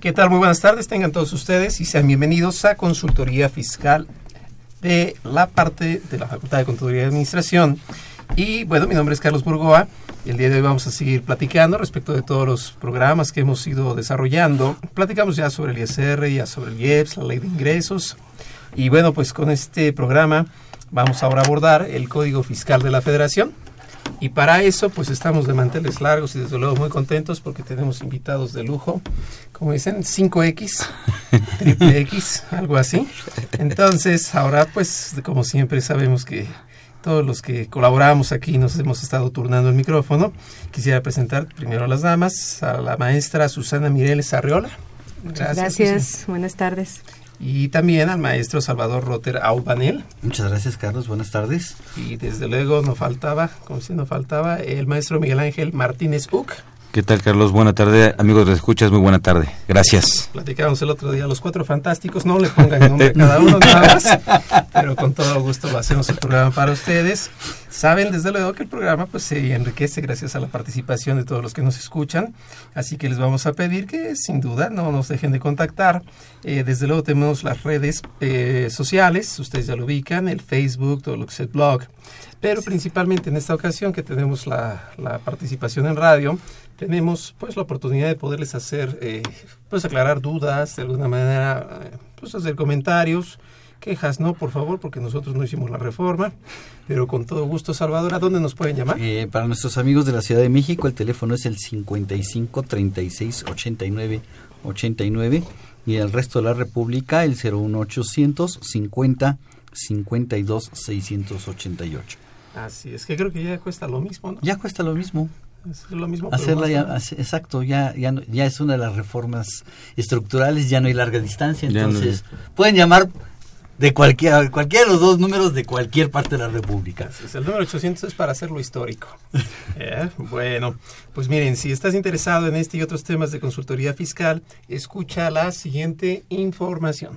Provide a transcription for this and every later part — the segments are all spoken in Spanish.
¿Qué tal? Muy buenas tardes, tengan todos ustedes y sean bienvenidos a Consultoría Fiscal de la parte de la Facultad de Contaduría y Administración. Y bueno, mi nombre es Carlos Burgoa el día de hoy vamos a seguir platicando respecto de todos los programas que hemos ido desarrollando. Platicamos ya sobre el ISR, ya sobre el IEPS, la ley de ingresos. Y bueno, pues con este programa vamos ahora a abordar el Código Fiscal de la Federación. Y para eso, pues estamos de manteles largos y desde luego muy contentos porque tenemos invitados de lujo, como dicen, 5X, triple X, algo así. Entonces, ahora pues como siempre sabemos que todos los que colaboramos aquí nos hemos estado turnando el micrófono. Quisiera presentar primero a las damas, a la maestra Susana Mireles Arriola. Gracias. Gracias. Buenas tardes y también al maestro Salvador Roter Aubanel. Muchas gracias, Carlos. Buenas tardes. Y desde luego no faltaba, como si no faltaba, el maestro Miguel Ángel Martínez Uc. ¿Qué tal, Carlos? Buena tarde, amigos de escuchas, muy buena tarde. Gracias. Platicábamos el otro día, los cuatro fantásticos, no le pongan nombre a cada uno nada más, pero con todo gusto lo hacemos el programa para ustedes. Saben, desde luego, que el programa pues se enriquece gracias a la participación de todos los que nos escuchan, así que les vamos a pedir que sin duda no nos dejen de contactar. Eh, desde luego tenemos las redes eh, sociales, ustedes ya lo ubican, el Facebook, todo lo que es el blog, pero principalmente en esta ocasión que tenemos la, la participación en radio, tenemos pues la oportunidad de poderles hacer, eh, pues aclarar dudas, de alguna manera, pues hacer comentarios, quejas no, por favor, porque nosotros no hicimos la reforma, pero con todo gusto, Salvador, ¿a dónde nos pueden llamar? Eh, para nuestros amigos de la Ciudad de México, el teléfono es el 55 36 89 89 y el resto de la República el 01800 50 52 688. Así es que creo que ya cuesta lo mismo, ¿no? Ya cuesta lo mismo. Es lo mismo. Hacerla ya, exacto, ya, ya, ya es una de las reformas estructurales, ya no hay larga distancia, entonces pueden llamar de cualquier, cualquiera de los dos números de cualquier parte de la República. el número 800 es para hacerlo histórico. Eh, bueno, pues miren, si estás interesado en este y otros temas de consultoría fiscal, escucha la siguiente información.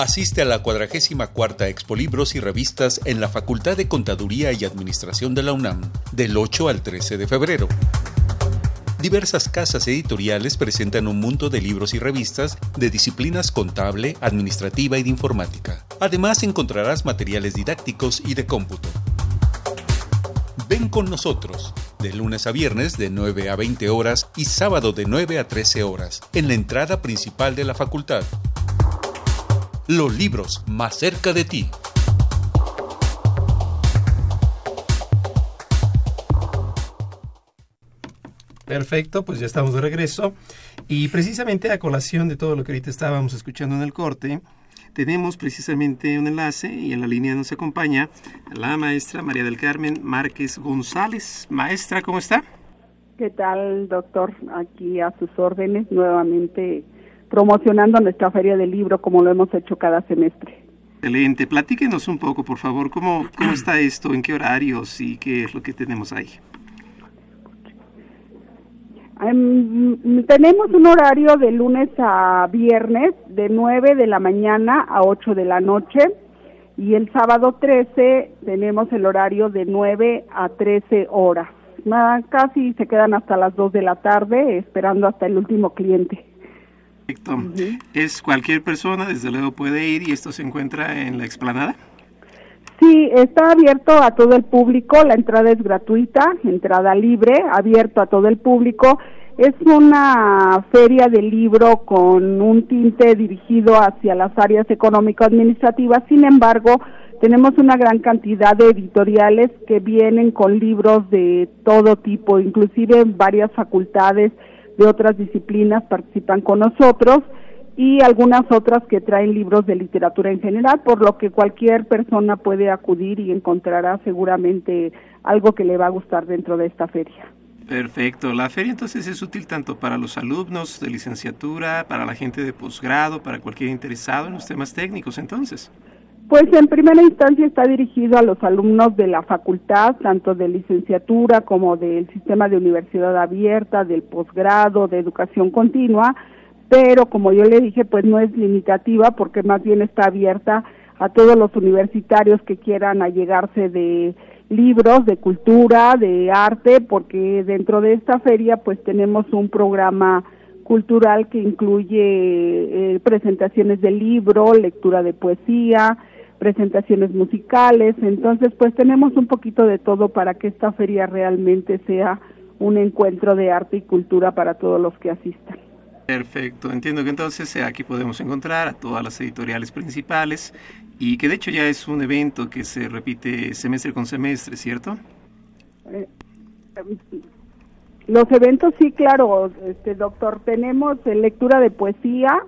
Asiste a la 44 Expo Libros y Revistas en la Facultad de Contaduría y Administración de la UNAM, del 8 al 13 de febrero. Diversas casas editoriales presentan un mundo de libros y revistas de disciplinas contable, administrativa y de informática. Además encontrarás materiales didácticos y de cómputo. Ven con nosotros, de lunes a viernes de 9 a 20 horas y sábado de 9 a 13 horas, en la entrada principal de la facultad los libros más cerca de ti. Perfecto, pues ya estamos de regreso. Y precisamente a colación de todo lo que ahorita estábamos escuchando en el corte, tenemos precisamente un enlace y en la línea nos acompaña la maestra María del Carmen Márquez González. Maestra, ¿cómo está? ¿Qué tal, doctor? Aquí a sus órdenes nuevamente promocionando nuestra feria del libro como lo hemos hecho cada semestre. Excelente. Platíquenos un poco, por favor, cómo, cómo está esto, en qué horarios y qué es lo que tenemos ahí. Em, tenemos un horario de lunes a viernes de 9 de la mañana a 8 de la noche y el sábado 13 tenemos el horario de 9 a 13 horas. Casi se quedan hasta las 2 de la tarde esperando hasta el último cliente. Es cualquier persona, desde luego puede ir y esto se encuentra en la explanada. Sí, está abierto a todo el público, la entrada es gratuita, entrada libre, abierto a todo el público. Es una feria de libro con un tinte dirigido hacia las áreas económico-administrativas, sin embargo, tenemos una gran cantidad de editoriales que vienen con libros de todo tipo, inclusive varias facultades de otras disciplinas participan con nosotros y algunas otras que traen libros de literatura en general, por lo que cualquier persona puede acudir y encontrará seguramente algo que le va a gustar dentro de esta feria. Perfecto. La feria entonces es útil tanto para los alumnos de licenciatura, para la gente de posgrado, para cualquier interesado en los temas técnicos entonces. Pues en primera instancia está dirigido a los alumnos de la facultad, tanto de licenciatura como del sistema de universidad abierta, del posgrado, de educación continua, pero como yo le dije, pues no es limitativa porque más bien está abierta a todos los universitarios que quieran allegarse de libros, de cultura, de arte, porque dentro de esta feria pues tenemos un programa cultural que incluye eh, presentaciones de libro, lectura de poesía, presentaciones musicales, entonces pues tenemos un poquito de todo para que esta feria realmente sea un encuentro de arte y cultura para todos los que asistan. Perfecto, entiendo que entonces eh, aquí podemos encontrar a todas las editoriales principales y que de hecho ya es un evento que se repite semestre con semestre, ¿cierto? Eh, los eventos sí, claro, este doctor, tenemos lectura de poesía,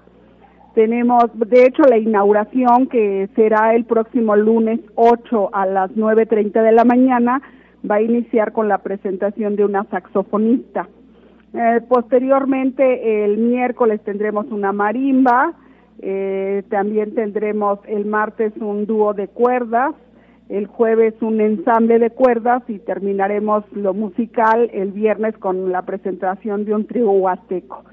tenemos de hecho la inauguración que será el próximo lunes 8 a las 9.30 de la mañana, va a iniciar con la presentación de una saxofonista. Eh, posteriormente, el miércoles tendremos una marimba, eh, también tendremos el martes un dúo de cuerdas, el jueves un ensamble de cuerdas y terminaremos lo musical el viernes con la presentación de un trío huasteco.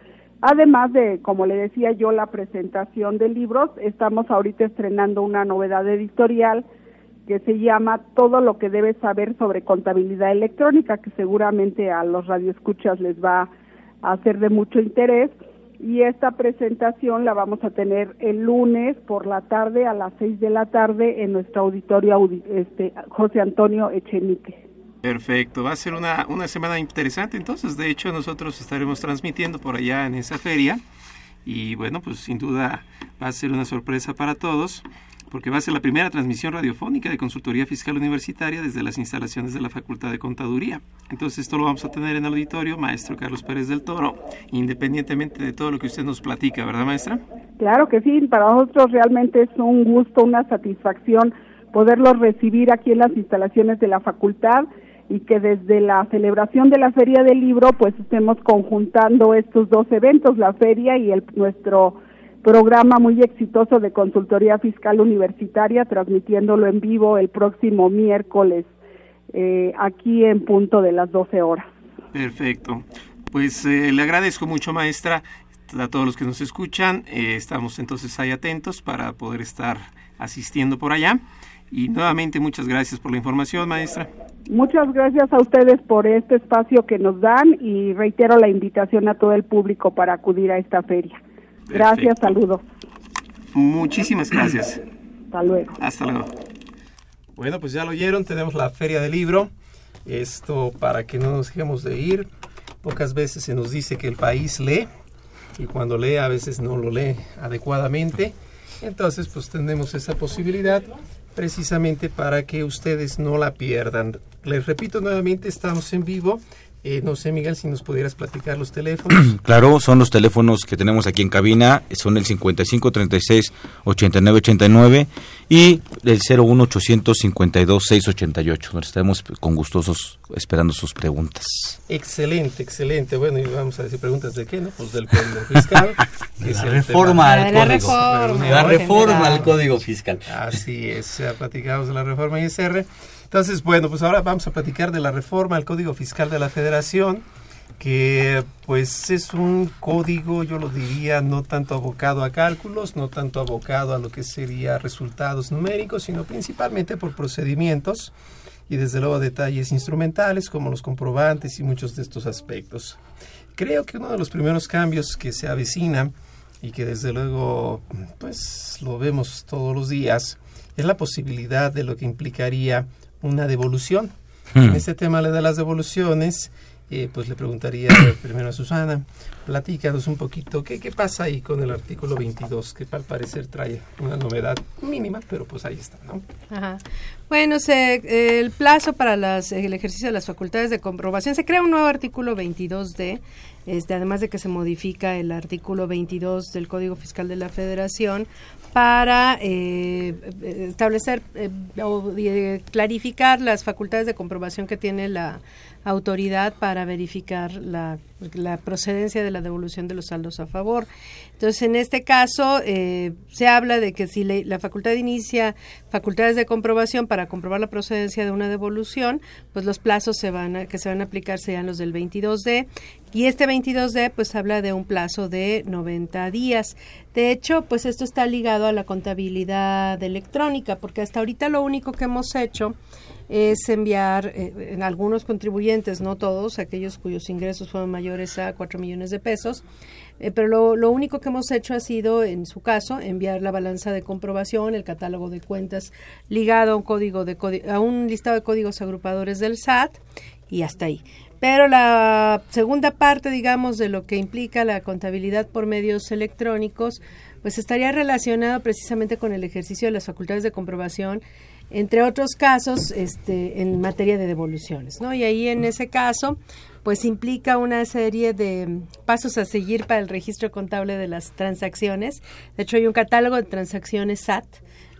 Además de, como le decía yo, la presentación de libros, estamos ahorita estrenando una novedad editorial que se llama Todo lo que debes saber sobre contabilidad electrónica, que seguramente a los radioescuchas les va a ser de mucho interés. Y esta presentación la vamos a tener el lunes por la tarde a las seis de la tarde en nuestro auditorio este, José Antonio Echenique. Perfecto, va a ser una, una semana interesante. Entonces, de hecho, nosotros estaremos transmitiendo por allá en esa feria. Y bueno, pues sin duda va a ser una sorpresa para todos porque va a ser la primera transmisión radiofónica de consultoría fiscal universitaria desde las instalaciones de la Facultad de Contaduría. Entonces esto lo vamos a tener en el auditorio, maestro Carlos Pérez del Toro, independientemente de todo lo que usted nos platica, ¿verdad, maestra? Claro que sí, para nosotros realmente es un gusto, una satisfacción poderlos recibir aquí en las instalaciones de la facultad y que desde la celebración de la Feria del Libro pues estemos conjuntando estos dos eventos, la feria y el nuestro programa muy exitoso de consultoría fiscal universitaria, transmitiéndolo en vivo el próximo miércoles eh, aquí en punto de las 12 horas. Perfecto. Pues eh, le agradezco mucho, maestra, a todos los que nos escuchan. Eh, estamos entonces ahí atentos para poder estar asistiendo por allá. Y nuevamente muchas gracias por la información, maestra. Muchas gracias a ustedes por este espacio que nos dan y reitero la invitación a todo el público para acudir a esta feria. Gracias, saludos. Muchísimas gracias. Hasta luego. Hasta luego. Bueno, pues ya lo oyeron, tenemos la feria del libro. Esto para que no nos dejemos de ir. Pocas veces se nos dice que el país lee y cuando lee a veces no lo lee adecuadamente. Entonces, pues tenemos esa posibilidad precisamente para que ustedes no la pierdan. Les repito nuevamente, estamos en vivo eh, no sé, Miguel, si nos pudieras platicar los teléfonos. claro, son los teléfonos que tenemos aquí en cabina, son el 55 36 89 89 y el 01 852 688, donde estaremos con gustosos esperando sus preguntas. Excelente, excelente. Bueno, y vamos a decir preguntas de qué, ¿no? Pues del Código Fiscal. la, reforma al código. La reforma al Código Fiscal. Así es, ya platicamos de la reforma ISR. Entonces, bueno, pues ahora vamos a platicar de la reforma al Código Fiscal de la Federación, que pues es un código, yo lo diría, no tanto abocado a cálculos, no tanto abocado a lo que sería resultados numéricos, sino principalmente por procedimientos y desde luego detalles instrumentales como los comprobantes y muchos de estos aspectos. Creo que uno de los primeros cambios que se avecina y que desde luego pues lo vemos todos los días, es la posibilidad de lo que implicaría una devolución. Hmm. En este tema de las devoluciones, eh, pues le preguntaría primero a Susana, platícanos un poquito, ¿qué, ¿qué pasa ahí con el artículo 22? Que al parecer trae una novedad mínima, pero pues ahí está, ¿no? Ajá. Bueno, se, el plazo para las, el ejercicio de las facultades de comprobación, se crea un nuevo artículo 22D, este, además de que se modifica el artículo 22 del Código Fiscal de la Federación para eh, establecer eh, o eh, clarificar las facultades de comprobación que tiene la autoridad para verificar la, procedencia de la devolución de los saldos a favor. Entonces, en este caso, eh, se habla de que si le, la facultad inicia facultades de comprobación para comprobar la procedencia de una devolución, pues los plazos se van a, que se van a aplicar serían los del 22D y este 22D pues habla de un plazo de 90 días. De hecho, pues esto está ligado a la contabilidad electrónica, porque hasta ahorita lo único que hemos hecho es enviar eh, en algunos contribuyentes, no todos, aquellos cuyos ingresos fueron mayores a 4 millones de pesos, eh, pero lo, lo, único que hemos hecho ha sido, en su caso, enviar la balanza de comprobación, el catálogo de cuentas ligado a un código de a un listado de códigos agrupadores del SAT y hasta ahí. Pero la segunda parte, digamos, de lo que implica la contabilidad por medios electrónicos, pues estaría relacionado precisamente con el ejercicio de las facultades de comprobación entre otros casos este, en materia de devoluciones. ¿no? Y ahí en ese caso, pues implica una serie de pasos a seguir para el registro contable de las transacciones. De hecho, hay un catálogo de transacciones SAT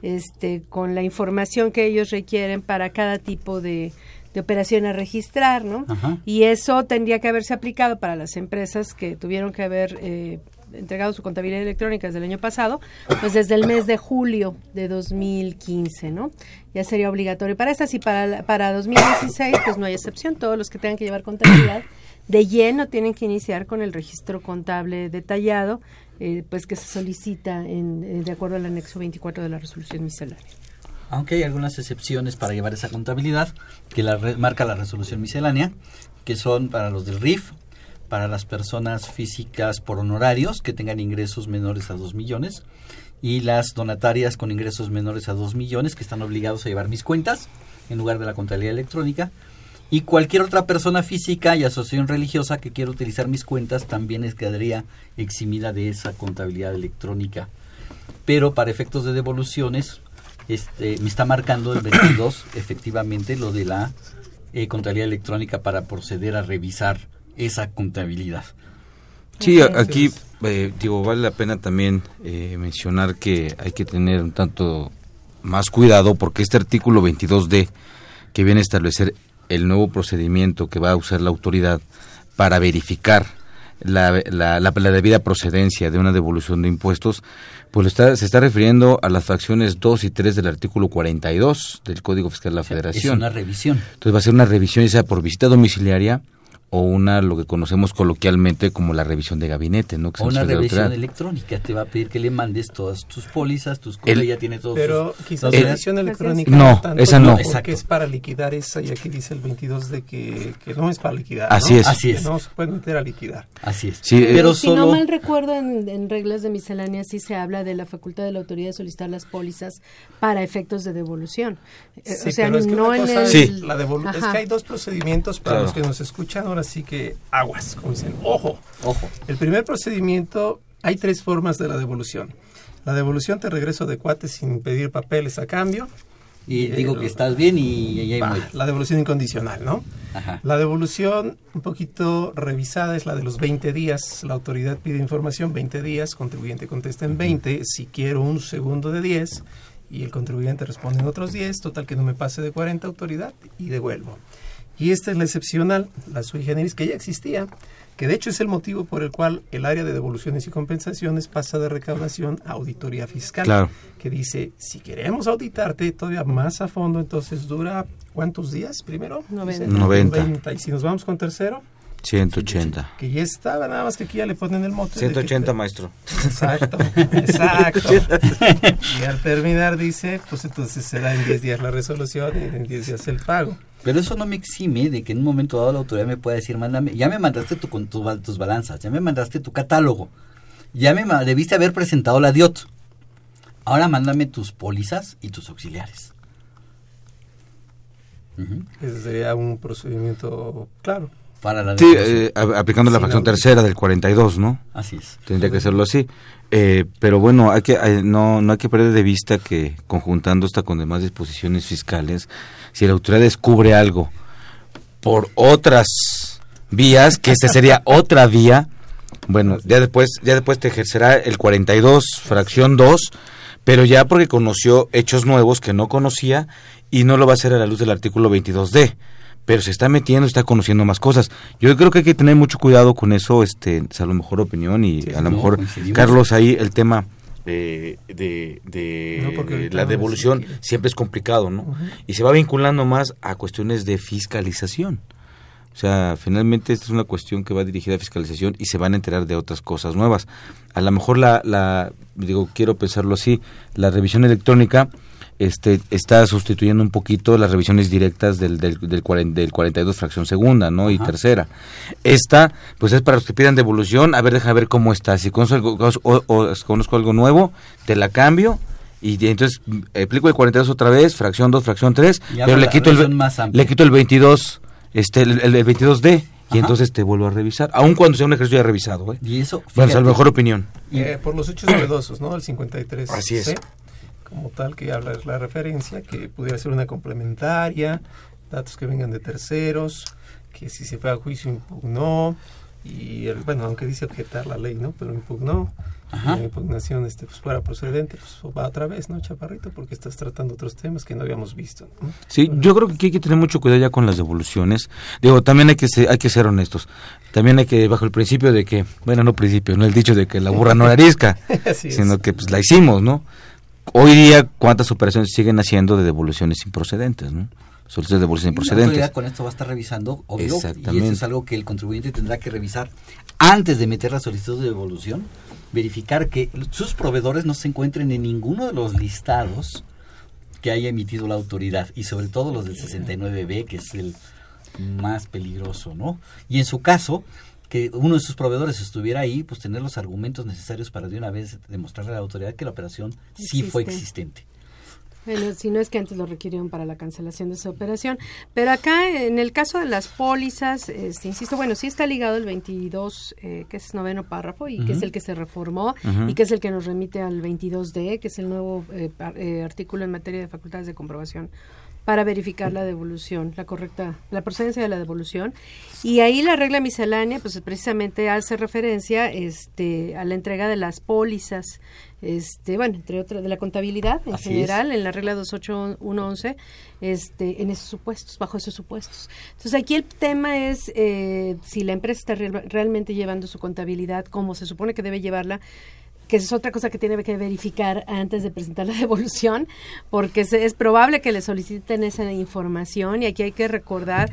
este, con la información que ellos requieren para cada tipo de, de operación a registrar, ¿no? Ajá. Y eso tendría que haberse aplicado para las empresas que tuvieron que haber eh, entregado su contabilidad electrónica desde el año pasado, pues desde el mes de julio de 2015, ¿no? Ya sería obligatorio para estas y para, para 2016 pues no hay excepción, todos los que tengan que llevar contabilidad de lleno tienen que iniciar con el registro contable detallado, eh, pues que se solicita en, eh, de acuerdo al anexo 24 de la resolución miscelánea. Aunque hay algunas excepciones para llevar esa contabilidad, que la re, marca la resolución miscelánea, que son para los del RIF, para las personas físicas por honorarios que tengan ingresos menores a 2 millones y las donatarias con ingresos menores a 2 millones que están obligados a llevar mis cuentas en lugar de la contabilidad electrónica y cualquier otra persona física y asociación religiosa que quiera utilizar mis cuentas también quedaría eximida de esa contabilidad electrónica. Pero para efectos de devoluciones este, me está marcando el 22 efectivamente lo de la eh, contabilidad electrónica para proceder a revisar esa contabilidad. Sí, aquí eh, digo vale la pena también eh, mencionar que hay que tener un tanto más cuidado porque este artículo 22D que viene a establecer el nuevo procedimiento que va a usar la autoridad para verificar la, la, la, la debida procedencia de una devolución de impuestos, pues está, se está refiriendo a las fracciones 2 y 3 del artículo 42 del Código Fiscal de la O sea, Federación. Es una revisión. Entonces va a ser una revisión, ya sea por visita domiciliaria o una, lo que conocemos coloquialmente como la revisión de gabinete, ¿no? Que O se una revisión otra. electrónica. Te va a pedir que le mandes todas tus pólizas, tus cosas, El- ya tiene todos Pero sus- quizás la edición electrónica No, tanto, esa no. Porque es para liquidar esa y aquí dice el 22 de que, que no es para liquidar. Así ¿no? es. Así Que es. no se puede meter a liquidar. Así es. Sí, eh, pero si solo... no mal recuerdo, en, en reglas de miscelánea sí se habla de la facultad de la autoridad de solicitar las pólizas para efectos de devolución. Eh, Sí, o sea, pero es que no una en el... Sí. es la devolu- es que hay dos procedimientos para Claro. los que nos escuchan ahora sí que aguas, como dicen, ojo. Ojo. El primer procedimiento, hay tres formas de la devolución. La devolución te regreso de cuates sin pedir papeles a cambio. Y Eh, digo que estás bien y, y ahí muere. la devolución incondicional, ¿no? Ajá. La devolución un poquito revisada es la de los 20 días. La autoridad pide información 20 días, contribuyente contesta en 20. Si quiero un segundo de 10 y el contribuyente responde en otros 10, total que no me pase de 40 autoridad y devuelvo. Y esta es la excepcional, la sui generis, que ya existía, que de hecho es el motivo por el cual el área de devoluciones y compensaciones pasa de recaudación a auditoría fiscal, Claro. que dice, si queremos auditarte todavía más a fondo, entonces dura, ¿cuántos días primero? Noventa. Dice, 90. Y si nos vamos con tercero, 180. que ya estaba, nada más que aquí ya le ponen el mote. de que- 180, maestro. Exacto, exacto. y al terminar dice, pues entonces será en 10 días la resolución y en 10 días el pago. Pero eso no me exime de que en un momento dado la autoridad me pueda decir, mándame, ya me mandaste tu, con tu, tus balanzas, ya me mandaste tu catálogo. Ya me debiste haber presentado la DIOT. Ahora mándame tus pólizas y tus auxiliares. Ese sería un procedimiento claro. Para la Sí, eh, aplicando la fracción tercera del 42, ¿no? Así es. Tendría que hacerlo así. Eh, pero bueno, hay que, hay- no, no hay que perder de vista que conjuntando esta con demás disposiciones fiscales, si la autoridad descubre algo por otras vías, que esta sería otra vía, bueno, ya después, ya después te ejercerá el 42, fracción 2, pero ya porque conoció hechos nuevos que no conocía y no lo va a hacer a la luz del artículo 22D. Pero se está metiendo, está conociendo más cosas. Yo creo que hay que tener mucho cuidado con eso, este, es a lo mejor opinión y a lo no, mejor. Carlos ahí el tema de, de No, la devolución siempre es complicado, ¿no? Y se va vinculando más a cuestiones de fiscalización. O sea, finalmente esta es una cuestión que va dirigida a fiscalización y se van a enterar de otras cosas nuevas. A lo mejor la, la digo, quiero pensarlo así, la revisión electrónica este, está sustituyendo un poquito las revisiones directas del, del, del, cuaren- del 42 fracción segunda, ¿no? Y Ajá. tercera. Esta, pues es para los que pidan devolución, a ver, deja ver cómo está. Si conozco algo, o- o conozco algo nuevo, te la cambio. Y entonces mm, aplico el 42 otra vez, fracción 2, fracción 3, Y hago pero le la quito, el, más le quito el 22, este, el, el- el 22D, y Ajá. entonces te vuelvo a revisar, aun cuando sea un ejercicio ya revisado, ¿eh? Y eso, Bueno, es fíjate, lo mejor opinión. Eh, por los hechos novedosos, ¿no? El 53. Así es. Como tal, que habla es la referencia, que pudiera ser una complementaria, datos que vengan de terceros, que si se fue a juicio impugnó, y el, bueno, aunque dice objetar la ley, ¿no? Pero impugnó, Ajá. la impugnación este, pues, fuera procedente, pues va otra vez, ¿no, Chaparrito? Porque estás tratando otros temas que no habíamos visto. ¿no? Sí, yo creo que hay que tener mucho cuidado ya con las devoluciones. Digo, también hay que ser, hay que ser honestos. También hay que, bajo el principio de que, bueno, no principio, no el dicho de que la burra no la arisca, sino que pues la hicimos, ¿no? Hoy día, ¿cuántas operaciones siguen haciendo de devoluciones improcedentes, no? Solicitudes de devoluciones La improcedentes. autoridad con esto va a estar revisando, obvio, y Exactamente. eso es algo que el contribuyente tendrá que revisar antes de meter la solicitud de devolución, verificar que sus proveedores no se encuentren en ninguno de los listados que haya emitido la autoridad y sobre todo los del 69B, que es el más peligroso, ¿no? Y en su caso, que uno de sus proveedores estuviera ahí, pues tener los argumentos necesarios para de una vez demostrarle a la autoridad que la operación sí fue Existe. existente. Bueno, si no es que antes lo requirieron para la cancelación de esa operación. Pero acá, en el caso de las pólizas, este, insisto, bueno, sí está ligado el 22, eh, que es noveno párrafo, y que es el que se reformó, y que es el que nos remite al 22D, que es el nuevo eh, par- eh, artículo en materia de facultades de comprobación para verificar la devolución, la correcta, la procedencia de la devolución. Y ahí la regla miscelánea, pues precisamente hace referencia este, a la entrega de las pólizas, este, bueno, entre otras, de la contabilidad en Así es. general, en la regla 28111, este, en esos supuestos, bajo esos supuestos. Entonces aquí el tema es eh, si la empresa está real- realmente llevando su contabilidad como se supone que debe llevarla, que es otra cosa que tiene que verificar antes de presentar la devolución, porque es probable que le soliciten esa información y aquí hay que recordar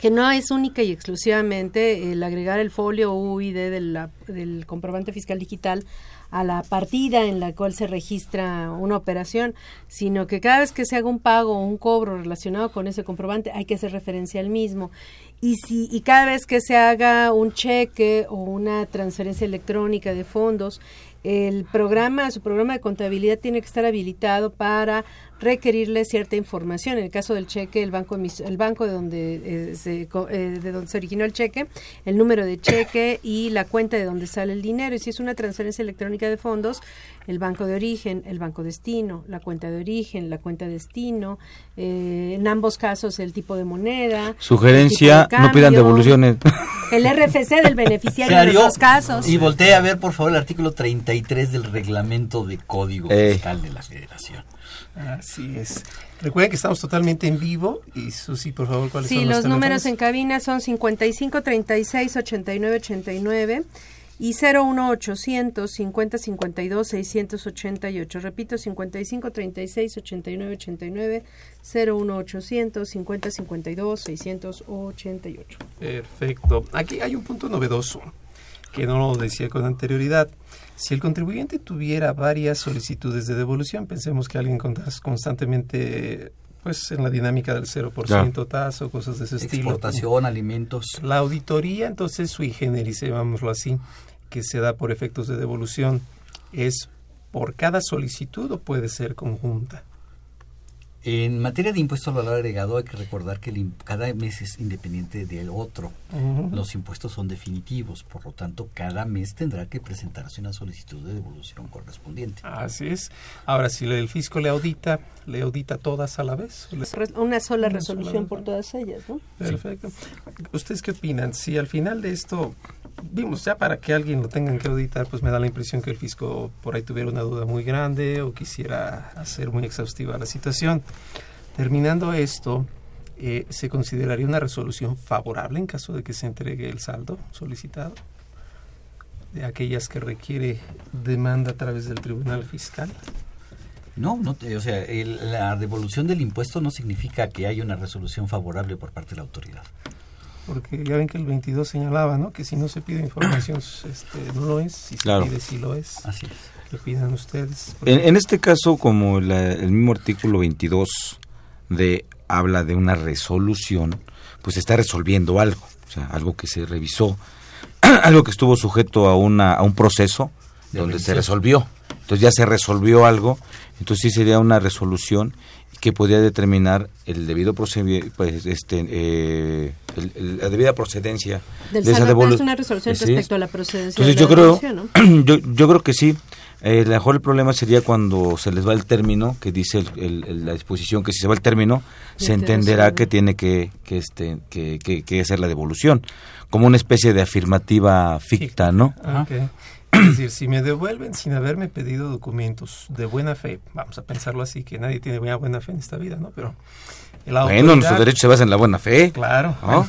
que no es única y exclusivamente el agregar el folio UID de la- del comprobante fiscal digital a la partida en la cual se registra una operación, sino que cada vez que se haga un pago o un cobro relacionado con ese comprobante hay que hacer referencia al mismo. Y si y cada vez que se haga un cheque o una transferencia electrónica de fondos, el programa, su programa de contabilidad tiene que estar habilitado para requerirle cierta información. En el caso del cheque, el banco el banco de donde eh, se co- eh, de donde se originó el cheque, el número de cheque y la cuenta de donde sale el dinero. Y si es una transferencia electrónica de fondos, el banco de origen, el banco destino, la cuenta de origen, la cuenta destino, eh, en ambos casos el tipo de moneda. Sugerencia, no pidan devoluciones. El RFC del beneficiario en los dos casos. Y voltea a ver, por favor, el artículo 33 del reglamento de Código Eh. Fiscal de la Federación. Así es. Recuerden que estamos totalmente en vivo. Y Susi, por favor, ¿cuáles Sí, son los, los, números en cabina son 55 36 89 89 y 01 800 50 52 688. Repito, 55 36 89 89 01 800 50 52 688. Perfecto. Aquí hay un punto novedoso que no lo decía con anterioridad. Si el contribuyente tuviera varias solicitudes de devolución, pensemos que alguien contas- constantemente pues en la dinámica del 0% tasa o cosas de ese estilo. Exportación, alimentos. La auditoría, entonces, sui generis, llamámoslo así. que se da por efectos de devolución es por cada solicitud o puede ser conjunta? En materia de impuestos al valor agregado hay que recordar que el im- cada mes es independiente del otro. Los impuestos son definitivos, por lo tanto cada mes tendrá que presentarse una solicitud de devolución correspondiente. Así es. Ahora, si el fisco le audita, ¿le audita todas a la vez? ¿Le- Re- Una sola Una resolución sola. por todas ellas, ¿no? Perfecto. ¿Ustedes qué opinan? Si al final de esto, vimos ya para que alguien lo tengan que auditar, pues me da la impresión que el fisco por ahí tuviera una duda muy grande o quisiera hacer muy exhaustiva la situación. Terminando esto, eh, ¿se consideraría una resolución favorable en caso de que se entregue el saldo solicitado? De aquellas que requiere demanda a través del Tribunal Fiscal. No, no te- o sea, el- la devolución del impuesto no significa que haya una resolución favorable por parte de la autoridad. Porque ya ven que el 22 señalaba, ¿no? Que si no se pide información, este, no lo es. Si se Claro. pide, sí lo es. Así es. En, en este caso, como la- el mismo artículo 22 de habla de una resolución, pues está resolviendo algo, o sea, algo que se revisó, algo que estuvo sujeto a una a un proceso De donde se resolvió. Entonces ya se resolvió algo, entonces sí sería una resolución que podría determinar el debido pues este eh, el- el- la debida procedencia Del de esa pero es devolución. una resolución respecto a la procedencia Entonces de yo la creo, devolución, yo, yo creo que sí. Eh, a lo mejor el problema sería cuando se les va el término, que dice el- el- el- la disposición que si se va el término, se te entenderá que tiene que, que, este, que, que- que hacer la devolución, como una especie de afirmativa ficta, ¿no? Ah, ok. Es decir, si me devuelven sin haberme pedido documentos de buena fe, vamos a pensarlo así, que nadie tiene buena, buena fe en esta vida, ¿no? Pero la Bueno, nuestro derecho se basa en la buena fe. Claro. ¿no?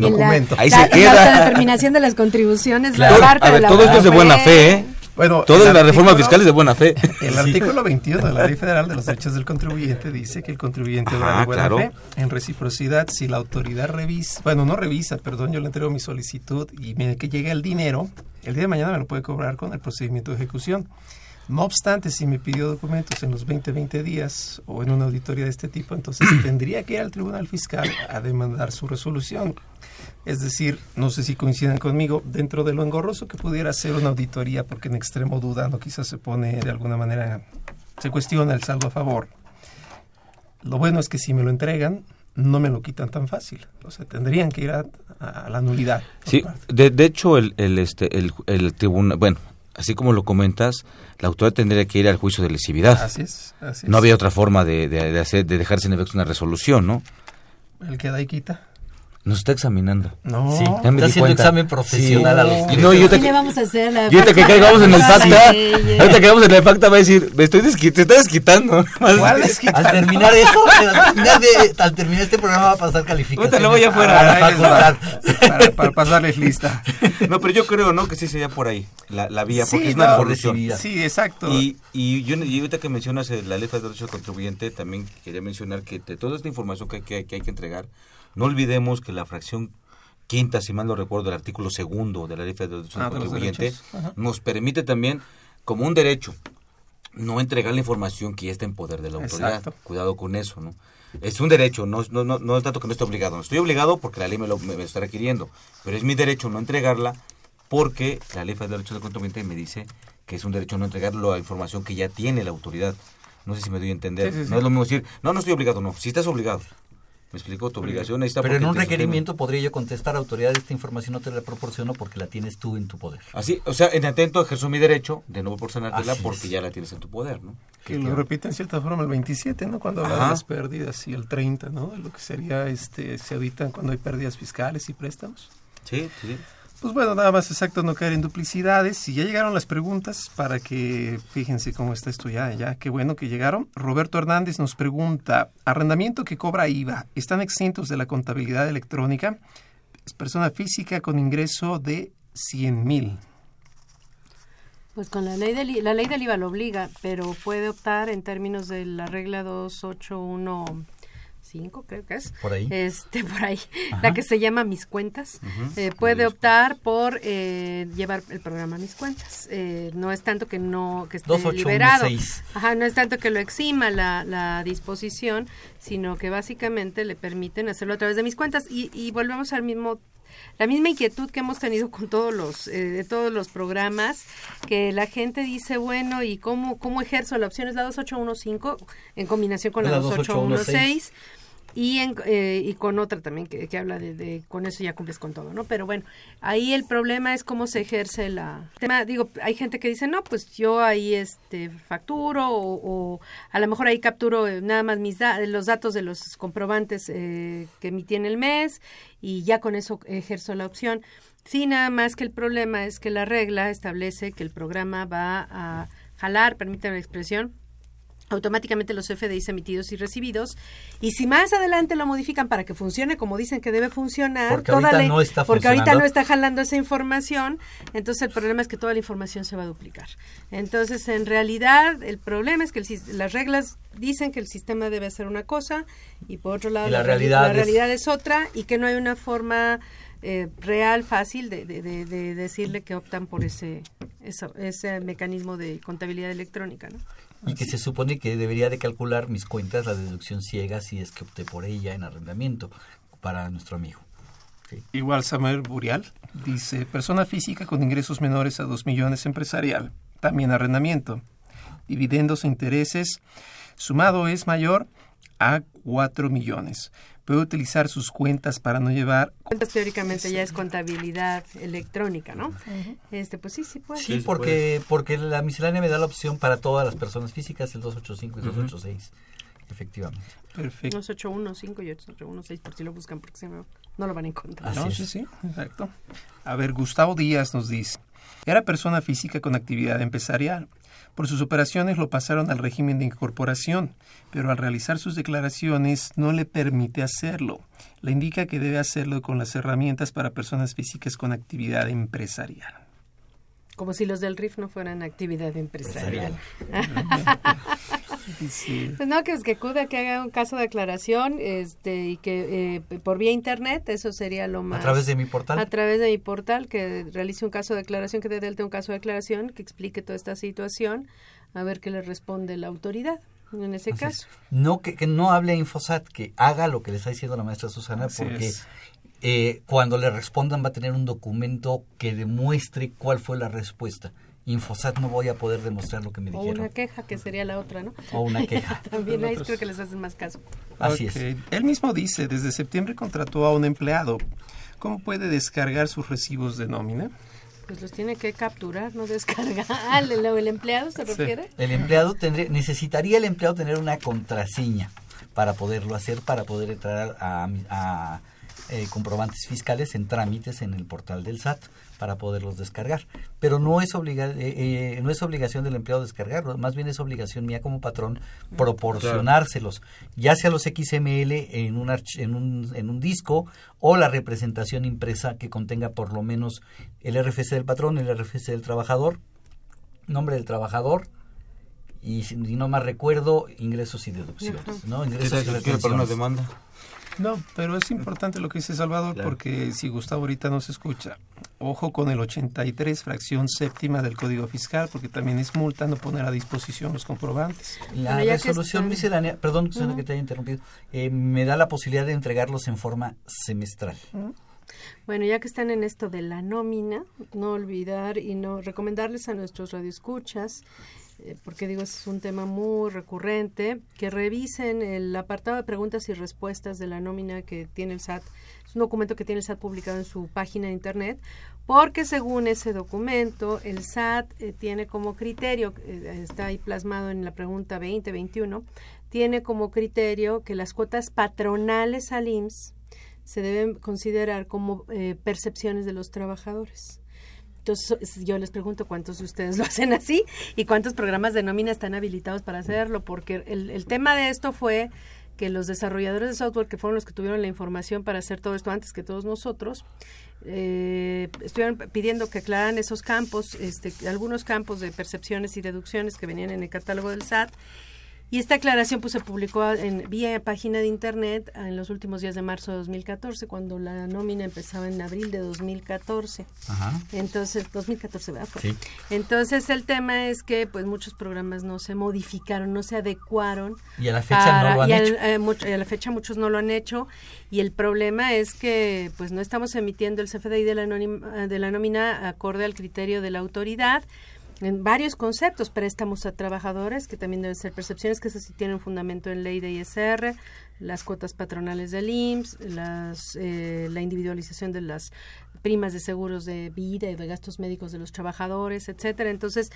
documento. Ahí la, se queda. La determinación de las contribuciones, Claro. la parte A ver, de la todo esto es de buena fe, ¿eh? Bueno, Toda el la reforma artículo- fiscal es de buena fe. El Sí. artículo 21 de la Ley Federal de los Derechos del Contribuyente dice que el contribuyente obra Ajá, de buena claro. fe en reciprocidad si la autoridad revisa, bueno, no revisa, perdón, yo le entrego mi solicitud y mire que llegue el dinero, el día de mañana me lo puede cobrar con el procedimiento de ejecución. No obstante, si me pidió documentos en los 20, 20 días o en una auditoría de este tipo, entonces tendría que ir al Tribunal Fiscal a demandar su resolución. Es decir, no sé si coinciden conmigo, dentro de lo engorroso que pudiera ser una auditoría, porque en extremo duda, no quizás se pone de alguna manera, se cuestiona el saldo a favor. Lo bueno es que si me lo entregan, no me lo quitan tan fácil. O sea, tendrían que ir a, a la nulidad. Sí, de, de hecho, el, el, este, el, el tribunal, bueno, así como lo comentas, la autoridad tendría que ir al juicio de lesividad. Así es, así No es. había otra forma de, de, de hacer, de dejar sin efecto una resolución, ¿no? El que da y quita. Nos está examinando. No. Sí, Ya me está haciendo cuenta. examen profesional Sí. a los Y no, yo te- ¿Qué le vamos a hacer? La- Y ahorita que caigamos en el sí, ahorita que caigamos en el facta va a decir, me estoy desqui- te está desquitando. ¿Cuál desquitando? Al terminar eso, al terminar, de- al terminar este programa va a pasar calificación. Ahorita lo voy afuera. a la Ahí les va. facultad. para, para pasarles lista. No, pero yo creo, ¿no? Que sí sería por ahí, la, la vía, porque es una no, recibida. Sí, exacto. Y, y, yo, y ahorita que mencionas la ley de derechos del contribuyente, también quería mencionar que de toda esta información que, que- que hay que entregar, no olvidemos que la fracción quinta, si mal no recuerdo, del artículo segundo de la ley federal de Ah, contribuyente, nos permite también, como un derecho, no entregar la información que ya está en poder de la autoridad. Exacto. Cuidado con eso, ¿no? Es un derecho, no, no, no, no es tanto que no esté obligado. No estoy obligado porque la ley me lo, me, me está requiriendo, pero es mi derecho no entregarla porque la ley federal de derechos del contribuyente me dice que es un derecho no entregar la información que ya tiene la autoridad. No sé si me doy a entender. Sí, sí, sí. No es lo mismo decir, no, no estoy obligado, no. Si estás obligado. ¿Me explico? Tu obligación ahí está. Pero en un requerimiento podría yo contestar, autoridad, esta información no te la proporciono porque la tienes tú en tu poder. Así, o sea, en atento ejerzo mi derecho de no proporcionártela porque es. ya la tienes en tu poder, ¿no? que lo repite en cierta forma el 27, ¿no? Cuando habla de las pérdidas y el 30, ¿no? De lo que sería, este, se evitan cuando hay pérdidas fiscales y préstamos. Sí, sí. Pues bueno, nada más exacto no caer en duplicidades. Y ya llegaron las preguntas para que fíjense cómo está esto ya, ya, qué bueno que llegaron. Roberto Hernández nos pregunta, arrendamiento que cobra IVA, ¿están exentos de la contabilidad electrónica? Es persona física con ingreso de 100 mil. Pues con la ley del la ley del IVA lo obliga, pero puede optar en términos de la regla 2815, creo que es. Por ahí. Este, por ahí. Ajá. La que se llama Mis Cuentas. Eh, puede optar por eh, llevar el programa Mis Cuentas. Eh, no es tanto que no que esté 2816. liberado. Ajá, no es tanto que lo exima la, la disposición, sino que básicamente le permiten hacerlo a través de Mis Cuentas. Y, y volvemos al mismo la misma inquietud que hemos tenido con todos los, eh, de todos los programas, que la gente dice, bueno, ¿y cómo, cómo ejerzo? La opción es la 2815 en combinación con la, La 2816 y, en, eh, y con otra también que, que habla de, de con eso ya cumples con todo, ¿no? Pero bueno, ahí el problema es cómo se ejerce la tema. Digo, hay gente que dice, no, pues yo ahí este facturo o, a lo mejor ahí capturo eh, nada más mis da- los datos de los comprobantes eh, que emití en el mes y ya con eso ejerzo la opción. Sí, nada más que el problema es que la regla establece que el programa va a jalar, permítame la expresión, automáticamente los FDIs emitidos y recibidos y si más adelante lo modifican para que funcione como dicen que debe funcionar Porque toda ahorita la- no está porque ahorita no está jalando esa información entonces el problema es que toda la información se va a duplicar entonces en realidad el problema es que el las reglas dicen que el sistema debe hacer una cosa y por otro lado la reali- realidad la es- otra y que no hay una forma eh, real, fácil de, de- de- de decirle que optan por ese, eso- ese mecanismo de contabilidad electrónica. ¿no? Y que se supone que debería de calcular mis cuentas la deducción ciega si es que opté por ella en arrendamiento para nuestro amigo. Igual Samuel Burial dice, persona física con ingresos menores a 2 millones empresarial, también arrendamiento. Dividendos e intereses, sumado es mayor a 4 millones. Puede utilizar sus cuentas para no llevar... Cuentas teóricamente ya es contabilidad electrónica, ¿no? Este, pues sí, sí puede. Sí, porque, porque la miscelánea me da la opción para todas las personas físicas, el 285 y Ujú. 286, efectivamente. Perfecto. 2815 y 2816 por si lo buscan porque si no, no lo van a encontrar. No, sí, sí, exacto. A ver, Gustavo Díaz nos dice, era persona física con actividad empresarial. Por sus operaciones lo pasaron al régimen de incorporación, pero al realizar sus declaraciones no le permite hacerlo. Le indica que debe hacerlo con las herramientas para personas físicas con actividad empresarial. Como si los del RIF no fueran actividad empresarial. Sí. Pues no, que es que acuda, que haga un caso de aclaración este, y que eh, por vía internet, eso sería lo más. través de mi portal? A través de mi portal, que realice un caso de aclaración, que dé delta un caso de aclaración, que explique toda esta situación, a ver qué le responde la autoridad en ese Así caso. es. No que, que no hable a Infosat, que haga lo que le está diciendo la maestra Susana, Así porque es. Eh, cuando le respondan va a tener un documento que demuestre cuál fue la respuesta. Infosat no voy a poder demostrar lo que me O dijeron. una queja, que sería la otra, ¿no? O una queja. También ahí creo que les hacen más caso. Así es. Él mismo dice, desde septiembre contrató a un empleado. ¿Cómo puede descargar sus recibos de nómina? Pues los tiene que capturar, no descargar. ¿El, el empleado se Sí. refiere? El empleado tendría, necesitaría el empleado tener una contraseña para poderlo hacer, para poder entrar a, a, eh, comprobantes fiscales en trámites en el portal del SAT para poderlos descargar. Pero no es, obliga eh, eh, no es obligación del empleado descargarlo, más bien es obligación mía como patrón proporcionárselos, ya sea los XML en un, arch- en, un, en un disco o la representación impresa que contenga por lo menos el RFC del patrón, el RFC del trabajador, nombre del trabajador y no más recuerdo ingresos y deducciones, ¿no? Ingresos y retenciones. demanda? No, pero es importante lo que dice Salvador Claro. porque si Gustavo ahorita nos escucha, ojo con el 83 fracción séptima del Código Fiscal porque también es multa no poner a disposición los comprobantes. La Bueno, resolución miscelánea, perdón Ujú. que te haya interrumpido, eh, me da la posibilidad de entregarlos en forma semestral. Bueno, ya que están en esto de la nómina, no olvidar y no recomendarles a nuestros radioescuchas, porque digo, es un tema muy recurrente, que revisen el apartado de preguntas y respuestas de la nómina que tiene el SAT. Es un documento que tiene el SAT publicado en su página de internet, porque según ese documento, el SAT eh, tiene como criterio, eh, está ahí plasmado en la pregunta 2021, tiene como criterio que las cuotas patronales al IMSS se deben considerar como eh, percepciones de los trabajadores. Entonces yo les pregunto cuántos de ustedes lo hacen así y cuántos programas de nómina están habilitados para hacerlo, porque el, el tema de esto fue que los desarrolladores de software, que fueron los que tuvieron la información para hacer todo esto antes que todos nosotros, eh, estuvieron pidiendo que aclararan esos campos, este, algunos campos de percepciones y deducciones que venían en el catálogo del SAT, Y esta aclaración pues se publicó en vía página de internet en los últimos días de marzo de 2014, cuando la nómina empezaba en abril de 2014. Ajá. Entonces, 2014, ¿verdad? Sí. Entonces el tema es que pues muchos programas no se modificaron, no se adecuaron. Y a la fecha no lo han y al- hecho. eh, mucho- y a la fecha muchos no lo han hecho y el problema es que pues no estamos emitiendo el CFDI de la, anonim- de la nómina acorde al criterio de la autoridad en varios conceptos, préstamos a trabajadores, que también deben ser percepciones, que eso sí tienen fundamento en ley de ISR, las cuotas patronales del IMSS, las, eh, la individualización de las primas de seguros de vida y de gastos médicos de los trabajadores, etcétera. Entonces,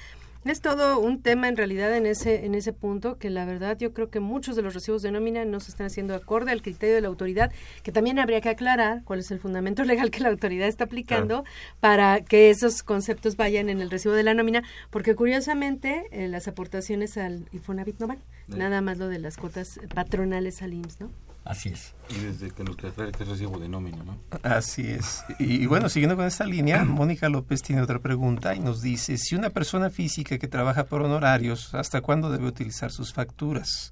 es todo un tema en realidad en ese en ese punto que la verdad yo creo que muchos de los recibos de nómina no se están haciendo acorde al criterio de la autoridad, que también habría que aclarar cuál es el fundamento legal que la autoridad está aplicando para que esos conceptos vayan en el recibo de la nómina, porque curiosamente eh, las aportaciones al Infonavit no van, nada más lo de las cuotas patronales al IMSS, ¿no? Así es. Y desde que nos queda claro que es recibo de nómina, ¿no? Así es. Y, y bueno, siguiendo con esta línea, Mónica López tiene otra pregunta y nos dice, si una persona física que trabaja por honorarios, ¿hasta cuándo debe utilizar sus facturas?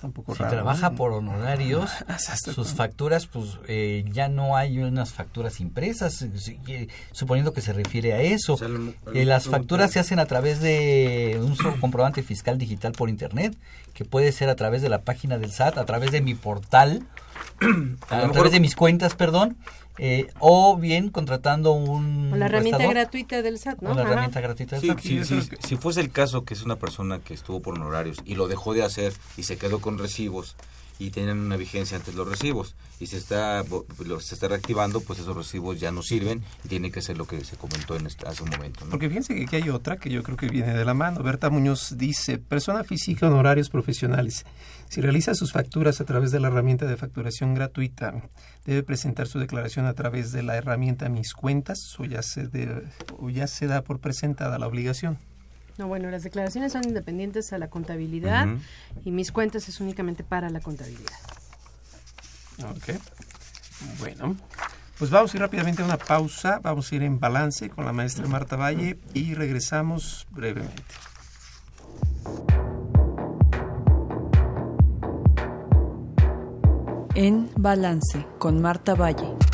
Tampoco Si raro, trabaja ¿no? por honorarios, sus facturas, pues eh, ya no hay unas facturas impresas, eh, si- eh, suponiendo que se refiere a eso. Eh, las facturas se hacen a través de un solo comprobante fiscal digital por internet, que puede ser a través de la página del SAT, a través de mi portal, a, mejor- través de mis cuentas, perdón, eh, o bien contratando un O la herramienta prestador. gratuita del SAT, ¿no? O la Ajá. herramienta gratuita del Sí, SAT. sí, sí, si fuese el caso que es una persona que estuvo por honorarios y lo dejó de hacer y se quedó con recibos y tienen una vigencia antes los recibos y se está se está reactivando, pues esos recibos ya no sirven y tiene que ser lo que se comentó en este- hace un momento. Porque fíjense que aquí hay otra que yo creo que viene de la mano. Berta Muñoz dice, persona física, honorarios profesionales. Si realiza sus facturas a través de la herramienta de facturación gratuita, debe presentar su declaración a través de la herramienta Mis Cuentas o ya se, o ya se da por presentada la obligación. No, bueno, las declaraciones son independientes a la contabilidad y mis cuentas es únicamente para la contabilidad. Ok. Bueno, pues vamos a ir rápidamente a una pausa. Vamos a ir en balance con la maestra Marta Valle y regresamos brevemente. En Balance con Marta Valle.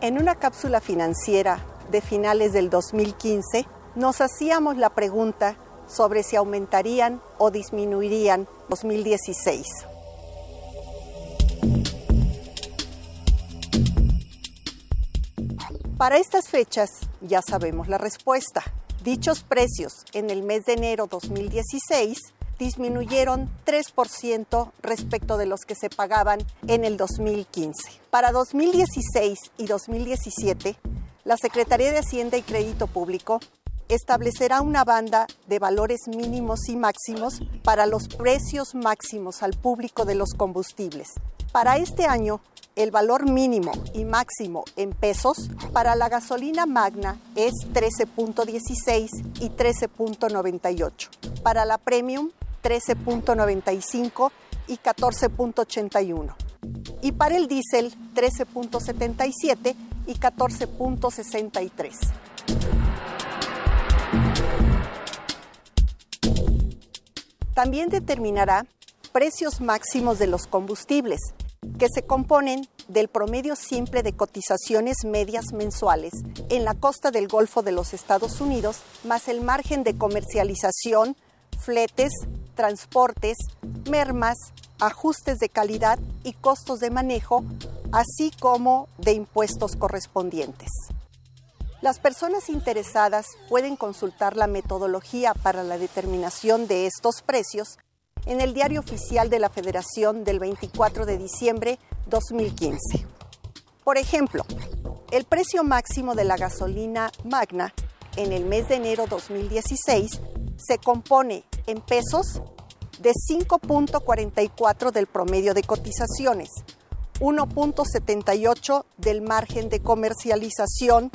En una cápsula financiera de finales del 2015, nos hacíamos la pregunta sobre si aumentarían o disminuirían 2016. Para estas fechas ya sabemos la respuesta. Dichos precios en el mes de enero 2016 disminuyeron 3% respecto de los que se pagaban en el 2015. Para 2016 y 2017, la Secretaría de Hacienda y Crédito Público establecerá una banda de valores mínimos y máximos para los precios máximos al público de los combustibles. Para este año, el valor mínimo y máximo en pesos para la gasolina magna es 13.16 y 13.98. Para la premium, 13.95 y 14.81. Y para el diésel, 13.77 y 14.63. También determinará precios máximos de los combustibles, que se componen del promedio simple de cotizaciones medias mensuales en la costa del Golfo de los Estados Unidos, más el margen de comercialización, fletes, transportes, mermas, ajustes de calidad y costos de manejo, así como de impuestos correspondientes. Las personas interesadas pueden consultar la metodología para la determinación de estos precios en el Diario Oficial de la Federación del 24 de diciembre 2015. Por ejemplo, el precio máximo de la gasolina magna en el mes de enero 2016 se compone en pesos de 5.44 del promedio de cotizaciones, 1.78 del margen de comercialización,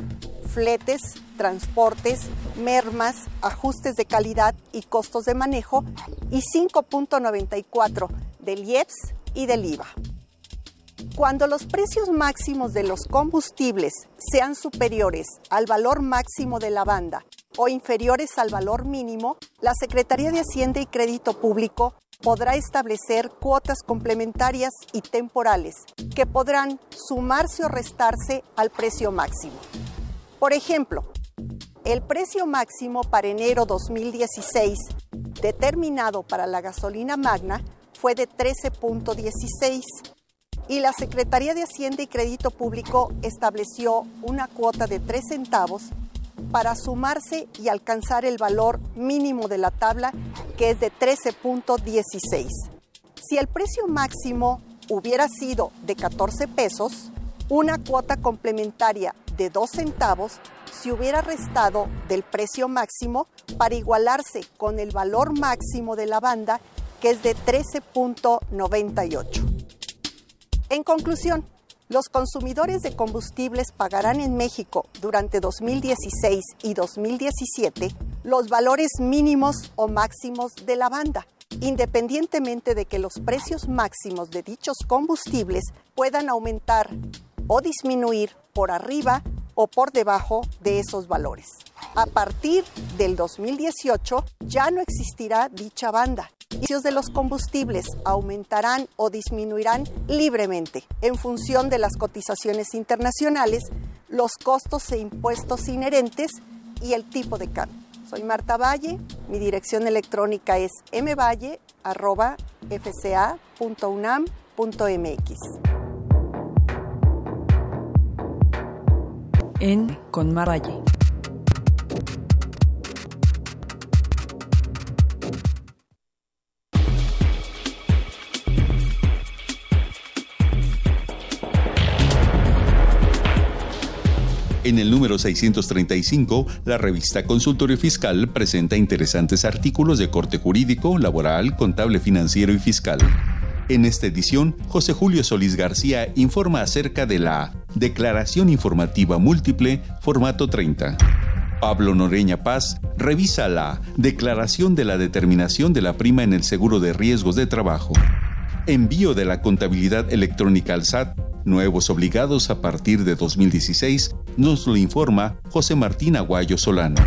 fletes, transportes, mermas, ajustes de calidad y costos de manejo y 5.94 del IEPS y del IVA. Cuando los precios máximos de los combustibles sean superiores al valor máximo de la banda o inferiores al valor mínimo, la Secretaría de Hacienda y Crédito Público podrá establecer cuotas complementarias y temporales que podrán sumarse o restarse al precio máximo. Por ejemplo, el precio máximo para enero 2016, determinado para la gasolina magna, fue de 13.16 y la Secretaría de Hacienda y Crédito Público estableció una cuota de 3 centavos para sumarse y alcanzar el valor mínimo de la tabla, que es de 13.16. Si el precio máximo hubiera sido de 14 pesos, una cuota complementaria de 2 centavos se hubiera restado del precio máximo para igualarse con el valor máximo de la banda, que es de 13.98. En conclusión, los consumidores de combustibles pagarán en México durante 2016 y 2017 los valores mínimos o máximos de la banda, independientemente de que los precios máximos de dichos combustibles puedan aumentar o disminuir por arriba o por debajo de esos valores. A partir del 2018 ya no existirá dicha banda. Precios de los combustibles aumentarán o disminuirán libremente en función de las cotizaciones internacionales, los costos e impuestos inherentes y el tipo de cambio. Soy Marta Valle, mi dirección electrónica es mvalle.fca.unam.mx. En Con. En el número 635, la revista Consultorio Fiscal presenta interesantes artículos de corte jurídico, laboral, contable financiero y fiscal. En esta edición, José Julio Solís García informa acerca de la Declaración Informativa Múltiple, formato 30. Pablo Noreña Paz revisa la Declaración de la Determinación de la Prima en el Seguro de Riesgos de Trabajo. Envío de la contabilidad electrónica al SAT, nuevos obligados a partir de 2016, nos lo informa José Martín Aguayo Solano.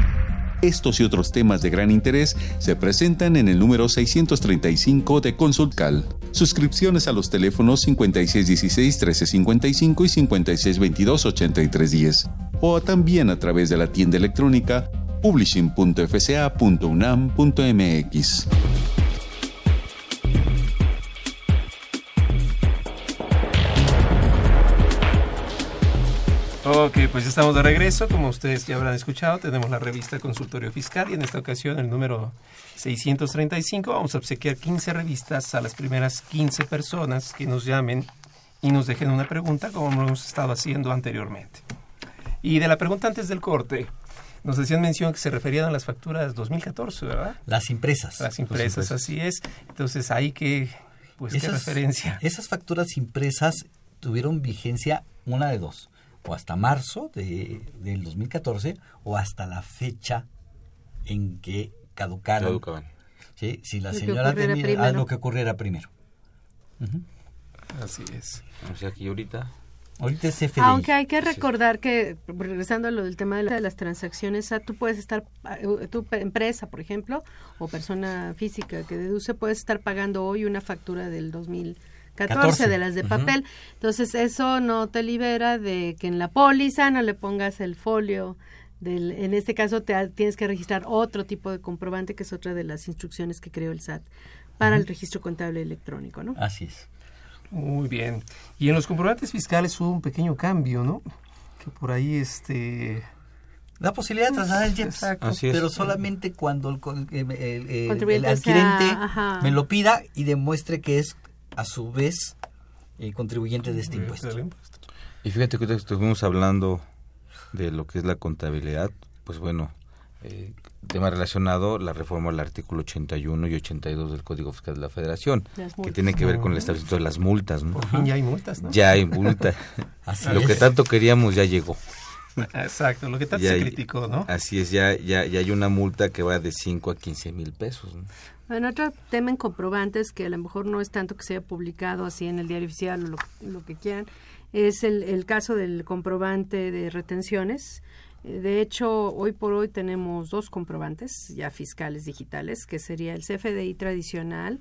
Estos y otros temas de gran interés se presentan en el número 635 de Consultcal. Suscripciones a los teléfonos 5616-1355 y 5622-8310. O también a través de la tienda electrónica publishing.fca.unam.mx. Ok, pues estamos de regreso. Como ustedes ya habrán escuchado, tenemos la revista Consultorio Fiscal y en esta ocasión el número 635 vamos a obsequiar 15 revistas a las primeras 15 personas que nos llamen y nos dejen una pregunta como hemos estado haciendo anteriormente. Y de la pregunta antes del corte, nos decían mención que se referían a las facturas 2014, ¿verdad? Las impresas. Las impresas, así es. Entonces, hay que, pues, ¿qué referencia? Esas facturas impresas tuvieron vigencia una de dos o hasta marzo de, del 2014 o hasta la fecha en que caducaron. ¿Sí? Si la señora tenía lo que ocurriera primero. Así es. O sea que ahorita... Ahorita es FDI. Aunque hay que recordar que, regresando a lo del tema de, las transacciones, tú puedes estar, tu empresa, por ejemplo, o persona física que deduce, puedes estar pagando hoy una factura del 2000 14, de las de papel. Entonces eso no te libera de que en la póliza no le pongas el folio. Del, en este caso te, tienes que registrar otro tipo de comprobante que es otra de las instrucciones que creó el SAT para el registro contable electrónico, ¿no? Así es. Muy bien. Y en los comprobantes fiscales hubo un pequeño cambio, ¿no? Que por ahí este la posibilidad de trasladar el jet, pero solamente cuando el, el, adquirente me lo pida y demuestre que es a su vez el contribuyente de este impuesto. Y fíjate que estuvimos hablando de lo que es la contabilidad, pues bueno, eh, tema relacionado, la reforma del artículo 81 y 82 del Código Fiscal de la Federación, que tiene que ver con el establecimiento de las multas. ¿no? Por fin ya hay multas, ¿no? Ya hay multas. lo que tanto queríamos ya llegó. Exacto, lo que tanto Ya se hay- criticó, ¿no? Así es, ya, ya, ya hay una multa que va de 5 a 15 mil pesos. ¿no? Bueno, otro tema en comprobantes que a lo mejor no es tanto que se haya publicado así en el diario oficial o lo, que quieran, es el, el caso del comprobante de retenciones. Eh, De hecho, hoy por hoy tenemos dos comprobantes ya fiscales digitales, que sería el CFDI tradicional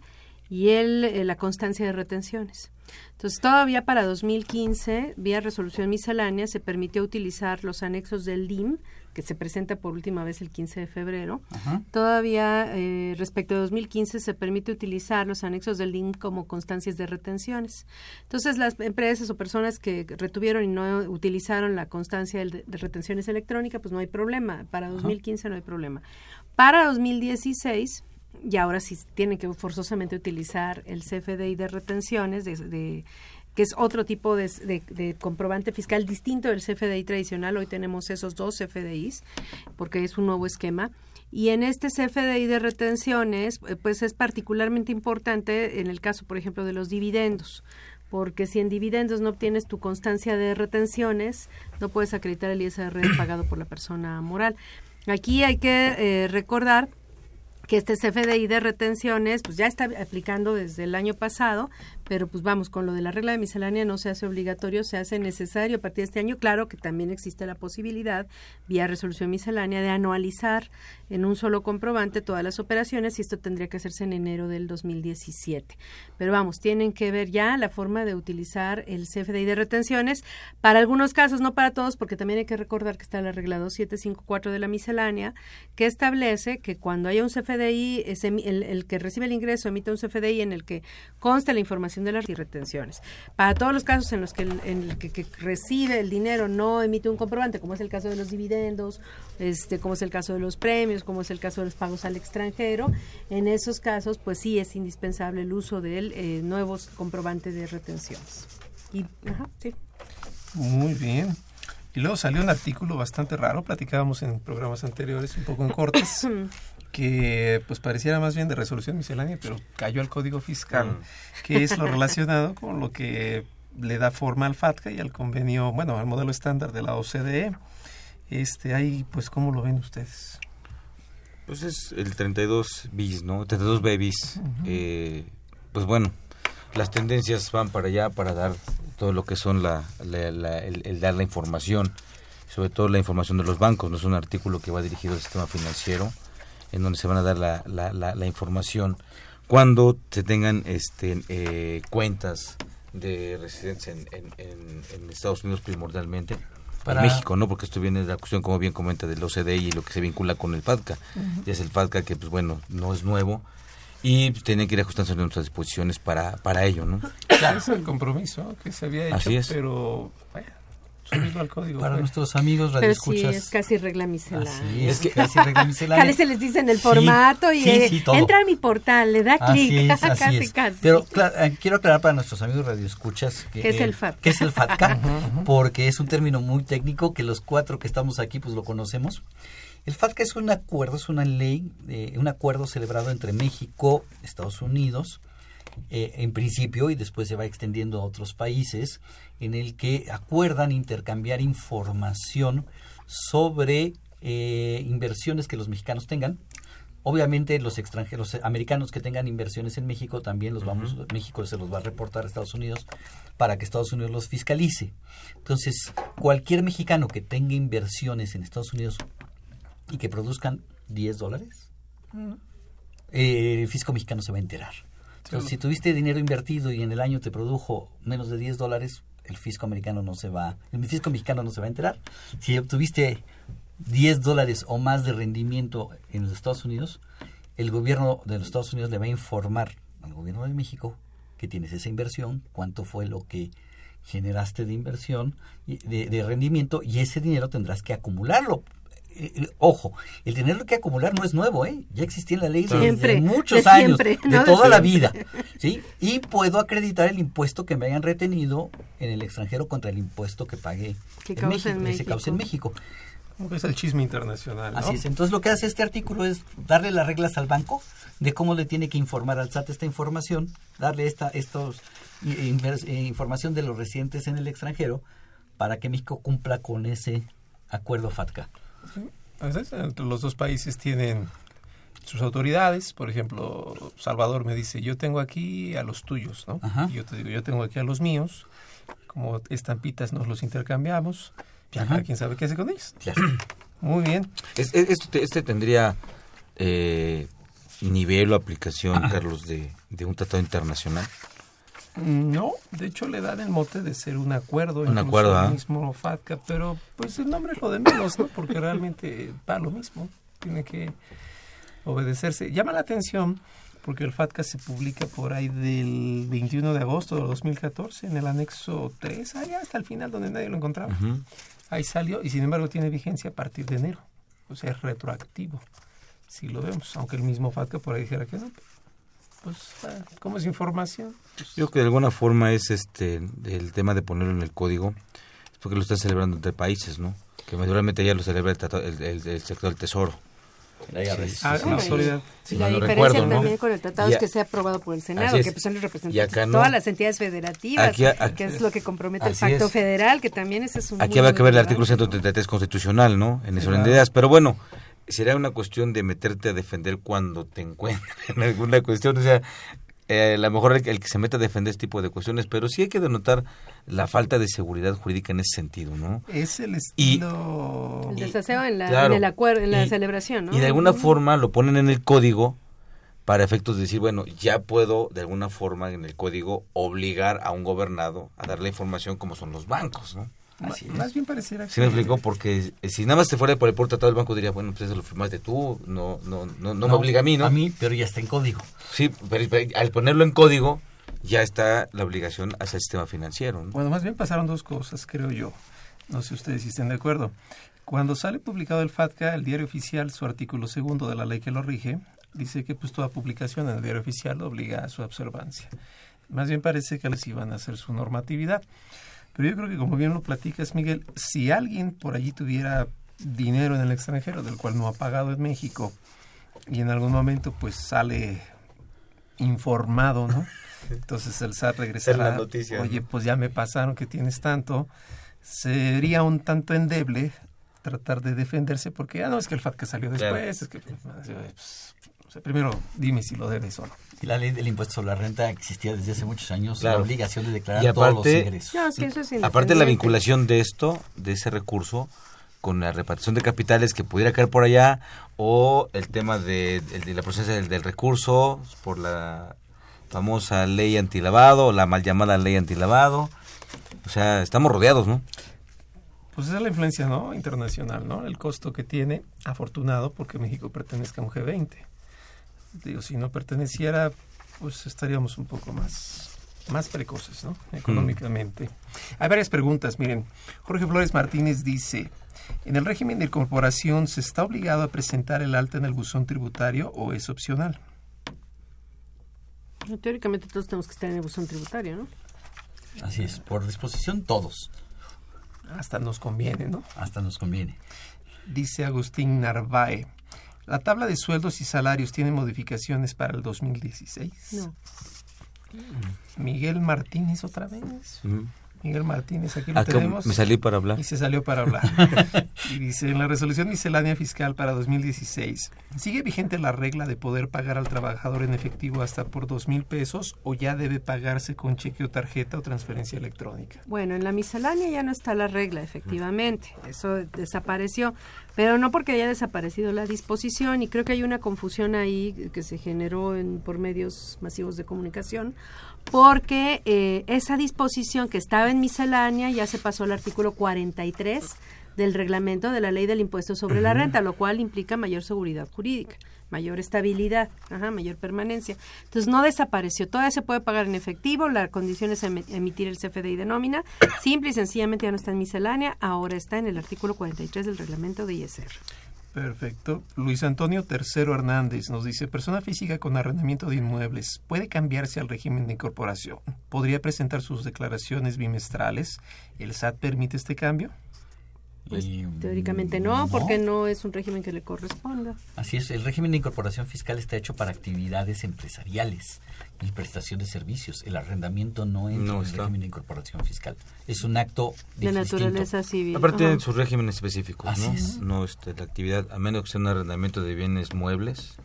y el, eh, la constancia de retenciones. Entonces, todavía para 2015, vía resolución miscelánea, se permitió utilizar los anexos del DIM, que se presenta por última vez el 15 de febrero. Todavía, eh, respecto a 2015, se permite utilizar los anexos del DIM como constancias de retenciones. Entonces, las empresas o personas que retuvieron y no utilizaron la constancia de, de retenciones electrónicas, pues no hay problema. Para 2015 no hay problema. Para 2016 y ahora sí tienen que forzosamente utilizar el CFDI de retenciones, de, de- que es otro tipo de, de- de comprobante fiscal distinto del CFDI tradicional. Hoy tenemos esos dos CFDIs porque es un nuevo esquema. Y en este CFDI de retenciones, eh, pues es particularmente importante en el caso, por ejemplo, de los dividendos porque si en dividendos no obtienes tu constancia de retenciones, no puedes acreditar el ISR pagado por la persona moral. Aquí hay que eh, recordar que este CFDI de retenciones pues ya está aplicando desde el año pasado, pero pues vamos, con lo de la regla de miscelánea no se hace obligatorio, se hace necesario a partir de este año. Claro que también existe la posibilidad, vía resolución miscelánea, de anualizar en un solo comprobante todas las operaciones y esto tendría que hacerse en enero del 2017. Pero vamos, tienen que ver ya la forma de utilizar el CFDI de retenciones para algunos casos, no para todos, porque también hay que recordar que está la regla 2754 de la miscelánea, que establece que cuando haya un CFDI, ese- el, el que recibe el ingreso emite un CFDI en el que consta la información de las retenciones. Para todos los casos en los que el, en el que, que recibe el dinero no emite un comprobante, como es el caso de los dividendos, este, como es el caso de los premios, como es el caso de los pagos al extranjero, en esos casos, pues sí es indispensable el uso de eh, nuevos comprobantes de retenciones. Y, ajá, sí. Muy bien. Y luego salió un artículo bastante raro, platicábamos en programas anteriores, un poco en cortes, que pues pareciera más bien de resolución miscelánea, pero cayó al Código Fiscal, que es lo relacionado con lo que le da forma al FATCA y al convenio, bueno, al modelo estándar de la OCDE. Este, ahí, pues, ¿cómo lo ven ustedes? Pues es el 32 bis, ¿no? 32 babies. Eh, pues bueno, las tendencias van para allá para dar todo lo que son la, la- la- el, el dar la información, sobre todo la información de los bancos. No es un artículo que va dirigido al sistema financiero, en donde se van a dar la, la, la- la información cuando se tengan este eh, cuentas de residencia en, en- en- Estados Unidos primordialmente. Para- En México, ¿no? Porque esto viene de la cuestión, como bien comenta, del OCDE y lo que se vincula con el FATCA. Y es el FATCA que, pues bueno, no es nuevo y pues, tienen que ir ajustándose nuestras disposiciones para, para ello, ¿no? Claro, es el compromiso que se había hecho, Así es. pero bueno, subirlo al código. Para nuestros amigos Pero sí, radioescuchas. es casi regla miscelánea. Así es, casi regla miscelánea. Se les dice en el Sí, formato y sí, eh, sí, todo. entra a mi portal, le da Así clic, es, así casi, es. casi. Pero eh, quiero aclarar para nuestros amigos radioescuchas que ¿Qué es eh, el FATCA? qué es el FATCA, porque es un término muy técnico que los cuatro que estamos aquí pues lo conocemos. El FATCA es un acuerdo, es una ley, eh, un acuerdo celebrado entre México, Estados Unidos, eh, en principio y después se va extendiendo a otros países, en el que acuerdan intercambiar información sobre eh, inversiones que los mexicanos tengan. Obviamente los extranjeros eh, americanos que tengan inversiones en México también los vamos, México se los va a reportar a Estados Unidos para que Estados Unidos los fiscalice. Entonces, cualquier mexicano que tenga inversiones en Estados Unidos y que produzcan 10 dólares, eh, el fisco mexicano se va a enterar. Entonces, si tuviste dinero invertido y en el año te produjo menos de 10 dólares, el fisco americano no se va, el fisco mexicano no se va a enterar. Si obtuviste 10 dólares o más de rendimiento en los Estados Unidos, el gobierno de los Estados Unidos le va a informar al gobierno de México que tienes esa inversión, cuánto fue lo que generaste de inversión, de, de rendimiento, y ese dinero tendrás que acumularlo. Eh, eh, ojo, el dinero que acumular no es nuevo, ¿eh? Ya existía en la ley Siempre, desde muchos de años, siempre, de ¿no? De toda la vida, ¿sí? Y puedo acreditar el impuesto que me hayan retenido en el extranjero contra el impuesto que pagué Que en causa México, en que se causa en México. Es el chisme internacional, ¿no? Así es. Entonces lo que hace este artículo es darle las reglas al banco de cómo le tiene que informar al SAT esta información, darle esta estos eh, información de los residentes en el extranjero para que México cumpla con ese acuerdo FATCA. Los dos países tienen sus autoridades, por ejemplo, Salvador me dice, yo tengo aquí a los tuyos, ¿no? Y yo te digo, yo tengo aquí a los míos, como estampitas nos los intercambiamos, ya quien sabe qué hace con ellos. Muy bien. este, este tendría eh, nivel o aplicación, Carlos, de, de, un tratado internacional. No, de hecho le dan el mote de ser un acuerdo, un acuerdo, el mismo FATCA, pero pues el nombre es lo de menos, ¿no? Porque realmente va lo mismo, tiene que obedecerse. Llama la atención porque el FATCA se publica por ahí del 21 de agosto de 2014 en el anexo 3, allá hasta el final donde nadie lo encontraba. Ahí salió y sin embargo tiene vigencia a partir de enero, o sea, es retroactivo, si lo vemos, aunque el mismo FATCA por ahí dijera que no. Pues, ah, ¿cómo es información? Pues, Yo creo que de alguna forma es este el tema de ponerlo en el código, porque lo están celebrando entre países, ¿no? Que mayormente ya lo celebra el, el sector del tesoro. La ah, la diferencia también con el tratado es que sea aprobado por el Senado, que pues, son los representantes de todas las entidades federativas, que es lo que compromete el pacto federal, que también ese es un... Aquí habrá que ver el artículo 133 constitucional, ¿no? En eso ideas, pero bueno, sería una cuestión de meterte a defender cuando te encuentres en alguna cuestión, o sea, eh, a lo mejor el, que se mete a defender este tipo de cuestiones, pero sí hay que denotar la falta de seguridad jurídica en ese sentido, ¿no? Es el estilo... el desaseo en la, en acuerdo, en la celebración, ¿no? Y de alguna forma lo ponen en el código para efectos de decir, bueno, ya puedo de alguna forma en el código obligar a un gobernado a dar la información como son los bancos, ¿no? Más bien pareciera Sí me explicó, porque si nada más te fuera por el tratado del banco diría, bueno, pues eso lo firmaste tú, no, no, no, no, me obliga a mí, ¿no? A mí, pero ya está en código. Sí, pero, al ponerlo en código ya está la obligación hacia el sistema financiero. Bueno, más bien pasaron dos cosas, creo yo. No sé ustedes si estén de acuerdo. Cuando sale publicado el FATCA, el diario oficial, su artículo segundo de la ley que lo rige, dice que pues toda publicación en el diario oficial obliga a su observancia. Más bien parece que les iban a hacer su normatividad. Pero yo creo que como bien lo platicas, Miguel, si alguien por allí tuviera dinero en el extranjero del cual no ha pagado en México y en algún momento pues sale informado, ¿no? Entonces el SAT regresará, la noticia, oye, pues ya me pasaron que tienes tanto, sería un tanto endeble tratar de defenderse porque, ah, no, es que el FATCA salió después, es que, pues, primero dime si lo debes o no. Y la ley del impuesto sobre la renta existía desde hace muchos años, la obligación de declarar todos los ingresos. aparte la vinculación de esto, de ese recurso, con la repartición de capitales que pudiera caer por allá, o el tema de, la proceso del, recurso por la famosa ley antilavado, la mal llamada ley antilavado. O sea, estamos rodeados, ¿no? Pues esa es la influencia ¿no? internacional, ¿no? El costo que tiene, afortunado, porque México pertenezca a un G20 digo, si no perteneciera, pues estaríamos un poco más, más precoces, ¿no? Económicamente. Hay varias preguntas, miren. Jorge Flores Martínez dice, ¿en el régimen de incorporación se está obligado a presentar el alta en el buzón tributario o es opcional? teóricamente todos tenemos que estar en el buzón tributario, ¿no? Así es, por disposición todos. Hasta nos conviene, ¿no? Hasta nos conviene. Dice Agustín Narváez. ¿La tabla de sueldos y salarios tiene modificaciones para el 2016? No. Miguel Martínez otra vez. Miguel Martínez, aquí lo tenemos. Me salí para hablar. Y se salió para hablar. y dice, en la resolución miscelánea fiscal para 2016, ¿sigue vigente la regla de poder pagar al trabajador en efectivo hasta por dos mil pesos o ya debe pagarse con cheque o tarjeta o transferencia electrónica? Bueno, en la miscelánea ya no está la regla, efectivamente. Eso desapareció, pero no porque haya desaparecido la disposición y creo que hay una confusión ahí que se generó en, por medios masivos de comunicación porque eh, esa disposición que estaba en miscelánea ya se pasó al artículo 43 del reglamento de la ley del impuesto sobre la renta, lo cual implica mayor seguridad jurídica, mayor estabilidad, ajá, mayor permanencia. Entonces no desapareció, todavía se puede pagar en efectivo, la condición es emitir el CFDI de nómina, simple y sencillamente ya no está en miscelánea, ahora está en el artículo 43 del reglamento de ISR. Perfecto. Luis Antonio Tercero Hernández nos dice, persona física con arrendamiento de inmuebles, ¿puede cambiarse al régimen de incorporación? ¿Podría presentar sus declaraciones bimestrales? ¿El SAT permite este cambio? Pues Y, teóricamente no, no. porque no es un régimen que le corresponda. Así es, el régimen de incorporación fiscal está hecho para actividades empresariales y prestación de servicios. El arrendamiento no entra No en el régimen de incorporación fiscal. Es un acto De distinto. naturaleza civil. Aparte Ajá. tienen sus regímenes específicos, Así ¿no? es. No, este, la actividad, a menos que sea un arrendamiento de bienes muebles,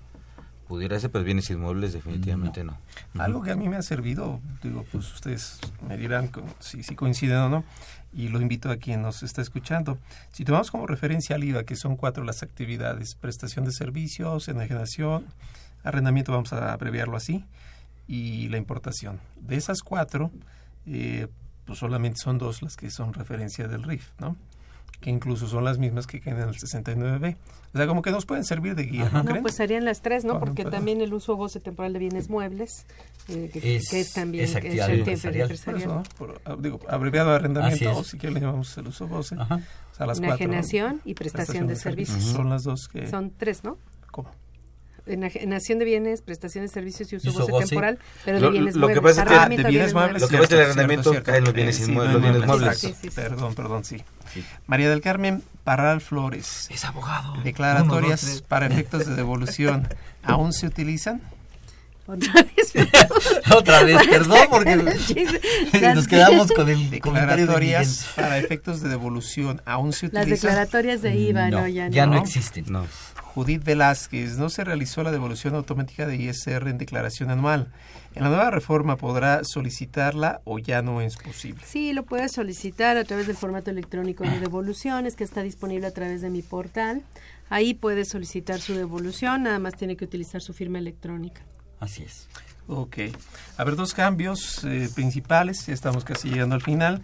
pudiera ser, pero bienes inmuebles definitivamente no. Algo que a mí me ha servido, digo, pues ustedes me dirán si, si coinciden o no, y lo invito a quien nos está escuchando. Si tomamos como referencia al IVA, que son cuatro las actividades, prestación de servicios, enajenación, arrendamiento, vamos a abreviarlo así, y la importación. De esas cuatro, eh, pues solamente son dos las que son referencia del RIF, ¿no? Que incluso son las mismas que quedan en el 69B. O sea, como que nos pueden servir de guía, ¿no No, pues serían las tres, ¿no? Por Porque también el uso o goce temporal de bienes muebles, eh, que, Es- que es también es actividad actividad empresarial. Por empresarial. eso, ¿no? Por, ah, digo, abreviado arrendamiento, es. o si quieren le llamamos el uso goce. Ajá. O sea, las cuatro. Enajenación y prestación de servicios. Son las dos que... Son tres, ¿no? ¿Cómo? Enajenación de bienes, prestación de servicios y uso uso goce goce. temporal, pero de Lo- bienes lo que muebles. pasa es que- Arrendamiento Ah, de bienes muebles. Lo que pasa es que el arrendamiento cae en los bienes Eh, sí, inmue- no, los bienes no, muebles. Sí, sí, sí. Perdón, perdón, sí. María del Carmen Parral Flores. Es abogado. Declaratorias Uno, dos, para efectos de devolución. ¿Aún se utilizan? Otra vez. Otra vez, perdón, porque Las- nos quedamos con el de. Declaratorias para efectos de devolución. ¿Aún se Las utilizan? declaratorias de IVA, no, ya no. ya no existen. No. Judith Velázquez, no se realizó la devolución automática de ISR en declaración anual. En la nueva reforma podrá solicitarla o ya no es posible. Sí, lo puedes solicitar a través del formato electrónico de devoluciones que está disponible a través de mi portal. Ahí puedes solicitar su devolución, nada más tiene que utilizar su firma electrónica. Así es. Ok. A ver, dos cambios eh, principales, ya estamos casi llegando al final,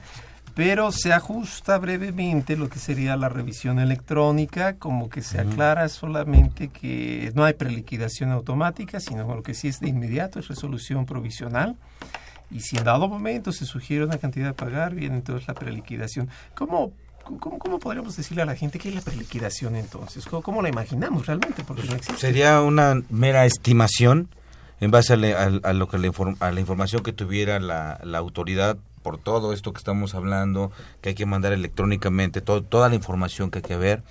pero se ajusta brevemente lo que sería la revisión electrónica, como que se aclara solamente que no hay preliquidación automática, sino lo que sí es de inmediato, es resolución provisional. Y si en dado momento se sugiere una cantidad a pagar, viene entonces la preliquidación. ¿Cómo, cómo, cómo podríamos decirle a la gente qué es la preliquidación entonces? ¿Cómo, cómo la imaginamos realmente? Porque no existe. Sería una mera estimación en base a, le- a- a lo que le a la información que tuviera la, la autoridad por todo esto que estamos hablando, que hay que mandar electrónicamente, todo, toda la información que hay que ver.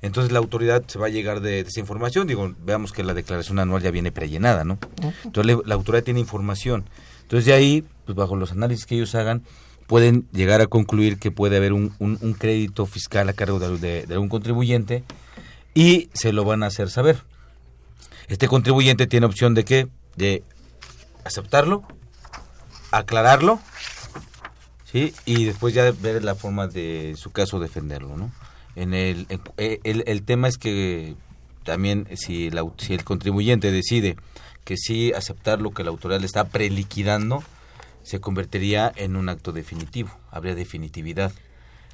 Entonces la autoridad se va a llegar de, de esa información. Digo, veamos que la declaración anual ya viene prellenada, ¿no? Entonces la autoridad tiene información. Entonces de ahí, pues bajo los análisis que ellos hagan, pueden llegar a concluir que puede haber un, un- un crédito fiscal a cargo de, de- de un contribuyente y se lo van a hacer saber. Este contribuyente tiene opción de qué? De aceptarlo, aclararlo, ¿sí? Y después ya ver la forma de en su caso defenderlo, ¿no? En el, en- eh, el, el tema es que también si, la, si el contribuyente decide que sí aceptar lo que la autoridad le está preliquidando, se convertiría en un acto definitivo, habría definitividad.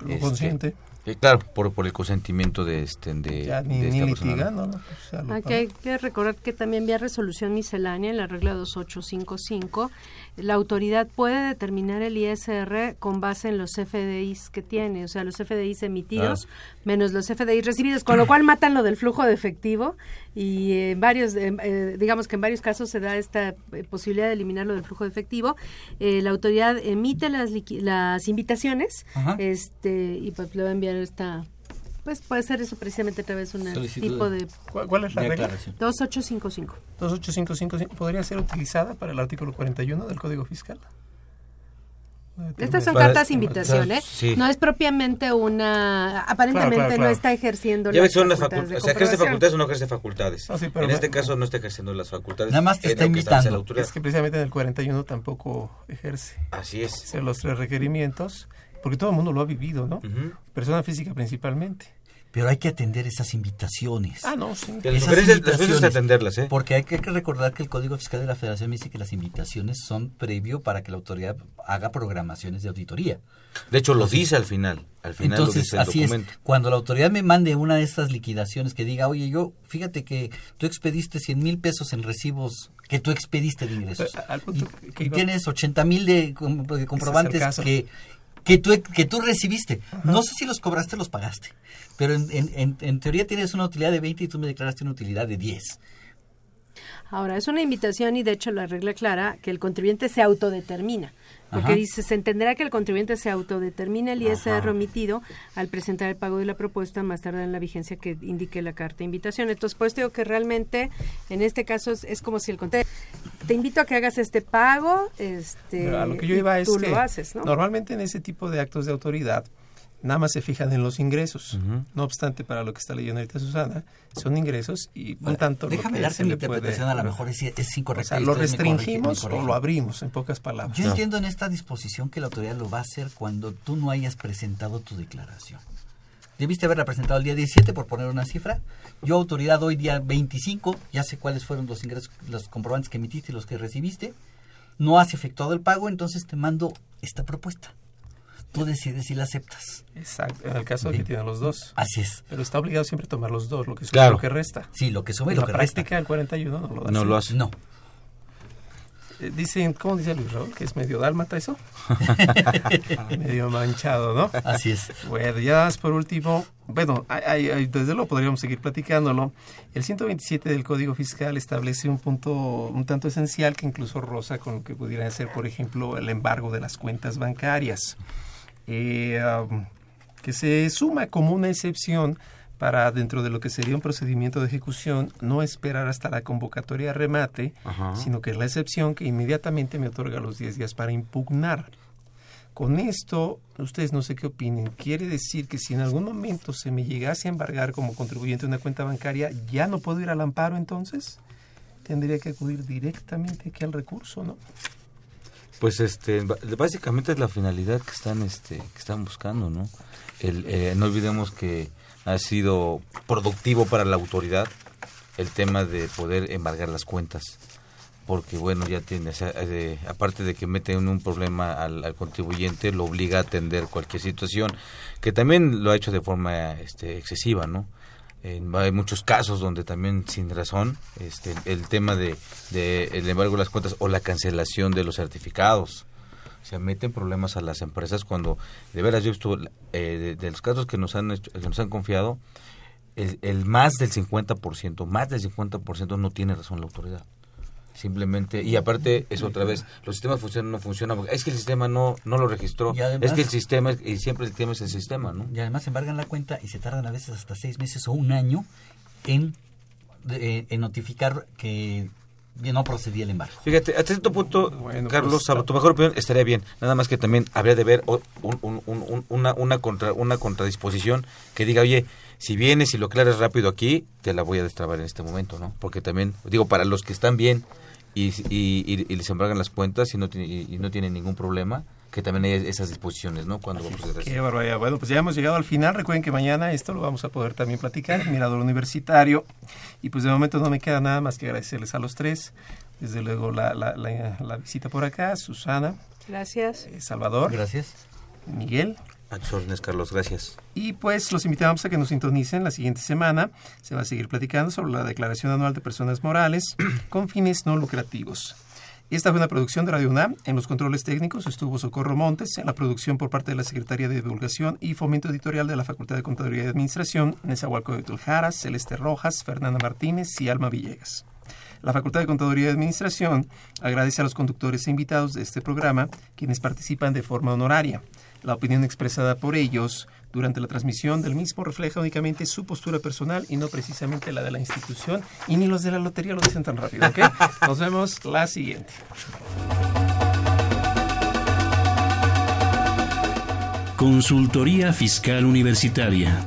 Lo Este, consciente. eh, claro, por, por el consentimiento de este de, Ya ni, de ni esta persona. litigando, ¿no? O sea, lo Aquí hay que recordar que también vía resolución miscelánea en la regla 2855, la autoridad puede determinar el ISR con base en los FDIs que tiene, o sea, los FDIs emitidos menos los FDIs recibidos, con lo cual matan lo del flujo de efectivo y en varios, eh, eh, digamos que en varios casos se da esta eh, posibilidad de eliminar lo del flujo de efectivo. Eh, la autoridad emite las, las invitaciones Ajá. este y pues le va a enviar esta pues puede ser eso precisamente a través de un tipo de- de ¿Cuál, cuál es la regla? Declaración. 2855. 28555 podría ser utilizada para el artículo 41 del Código Fiscal. Estas son Para- cartas invitación, ¿eh? sí. No es propiamente una... Aparentemente Claro, claro, claro. no está ejerciendo Ya las que son las facultades de o sea, ejerce facultades o no ejerce facultades. Ah, sí, pero en este caso no está ejerciendo las facultades. Nada más te está invitando. la autoridad. Es que precisamente en el 41 tampoco ejerce. Así es. Hacer los tres requerimientos, porque todo el mundo lo ha vivido, ¿no? Persona física principalmente. Pero hay que atender esas invitaciones. Ah, no, sí. Que Las Esas las invitaciones. es atenderlas, ¿eh? Porque hay que, recordar que el Código Fiscal de la Federación dice que las invitaciones son previo para que la autoridad haga programaciones de auditoría. De hecho, lo dice al final. Al final lo Entonces, dice el así documento. es. Cuando la autoridad me mande una de estas liquidaciones que diga, oye, yo, fíjate que tú expediste 100 mil pesos en recibos que tú expediste de ingresos. Pero, y, que y iba- tienes 80 mil de, com- de comprobantes que, que, tú, que tú recibiste. No sé si los cobraste o los pagaste, pero en, en, en, en teoría tienes una utilidad de 20 y tú me declaraste una utilidad de 10. Ahora, es una invitación y de hecho la regla clara que el contribuyente se autodetermina. Porque Ajá. dice, se entenderá que el contribuyente se autodetermina el ISR remitido al presentar el pago de la propuesta más tarde en la vigencia que indique la carta de invitación. Entonces, pues digo que realmente en este caso es, es como si el contribuyente te invito a que hagas este pago, este, Pero a lo que yo y iba es tú que lo haces, ¿no? normalmente en ese tipo de actos de autoridad nada más se fijan en los ingresos. No obstante, para lo que está leyendo ahorita Susana, son ingresos y un tanto Déjame darte mi puede- interpretación, a lo mejor es, es O incorrecta. sea, y ¿lo restringimos o lo abrimos, en pocas palabras? Yo entiendo en esta disposición que la autoridad lo va a hacer cuando tú no hayas presentado tu declaración. Debiste haberla presentado el día 17, por poner una cifra. Yo, autoridad, hoy día 25, ya sé cuáles fueron los ingresos, los comprobantes que emitiste y los que recibiste. No has efectuado el pago, entonces te mando esta propuesta. Tú decides si la aceptas. Exacto, en el caso de que tienen los dos. Así es. Pero está obligado siempre a tomar los dos, lo que sube y Claro. lo que resta. Sí, lo que sube y lo la que resta. práctica el 41 no lo da No lo hace. No. Eh, Dicen, ¿cómo dice Luis Raúl? Que es medio dálmata eso. medio manchado, ¿no? Así es. Bueno, ya más por último, bueno, hay- hay- hay- desde luego podríamos seguir platicándolo. El 127 del Código Fiscal establece un punto un tanto esencial que incluso roza con lo que pudiera ser, por ejemplo, el embargo de las cuentas bancarias, eh, um, que se suma como una excepción para dentro de lo que sería un procedimiento de ejecución no esperar hasta la convocatoria de remate, Ajá. sino que es la excepción que inmediatamente me otorga los 10 días para impugnar. Con esto, ustedes no sé qué opinen, quiere decir que si en algún momento se me llegase a embargar como contribuyente una cuenta bancaria, ¿ya no puedo ir al amparo entonces? Tendría que acudir directamente aquí al recurso, ¿no? Pues este, básicamente es la finalidad que están, este, que están buscando, ¿no? El, eh, no olvidemos que ha sido productivo para la autoridad el tema de poder embargar las cuentas, porque bueno, ya tiene, aparte de que mete en un problema al, al contribuyente, lo obliga a atender cualquier situación, que también lo ha hecho de forma este, excesiva, ¿no? En- hay muchos casos donde también sin razón este, el tema de, el embargo de las cuentas o la cancelación de los certificados. Se meten problemas a las empresas cuando de veras yo visto eh, de, de los casos que nos han hecho- que nos han confiado el, el más del 50% más del 50% no tiene razón la autoridad simplemente y aparte es otra vez los sistemas funcionan no funcionan porque es que el sistema no no lo registró además- es que el sistema y siempre el tema es el sistema no Y además embargan la cuenta y se tardan a veces hasta seis meses o un año en, de- en notificar que no procedía el embargo. Fíjate, hasta cierto punto, Carlos, pues, a tu mejor opinión, estaría bien. Nada más que también habría de ver o- un- un- un- un- una, una, contra, una contradisposición que diga, oye, si vienes y lo aclaras rápido aquí, te la voy a destrabar en este momento, ¿no? Porque también, digo, para los que están bien y, y, y- y les embargan las cuentas y no, tiene- y, y no tienen ningún problema, que también hay esas disposiciones, ¿no? Cuando va a. Qué barbaridad. Bueno, pues ya hemos llegado al final. Recuerden que mañana esto lo vamos a poder también platicar en Mirador Universitario. Y pues de momento no me queda nada más que agradecerles a los tres. Desde luego la, la, la, la visita por acá, Susana, Gracias. eh, Salvador. Gracias. Miguel. A tus órdenes, Carlos, gracias. Y pues los invitamos a que nos sintonicen la siguiente semana. Se va a seguir platicando sobre la Declaración Anual de Personas Morales con fines no lucrativos. Esta fue una producción de Radio UNAM. En los controles técnicos estuvo Socorro Montes. En la producción por parte de la Secretaría de Divulgación y Fomento Editorial de la Facultad de Contaduría y Administración, Nezahualcóyotl Jaras, Celeste Rojas, Fernanda Martínez y Alma Villegas. La Facultad de Contaduría y Administración agradece a los conductores e invitados de este programa, quienes participan de forma honoraria. La opinión expresada por ellos durante la transmisión del mismo refleja únicamente su postura personal y no precisamente la de la institución, y ni los de la lotería lo dicen tan rápido, ¿ok? Nos vemos la siguiente. Consultoría Fiscal Universitaria.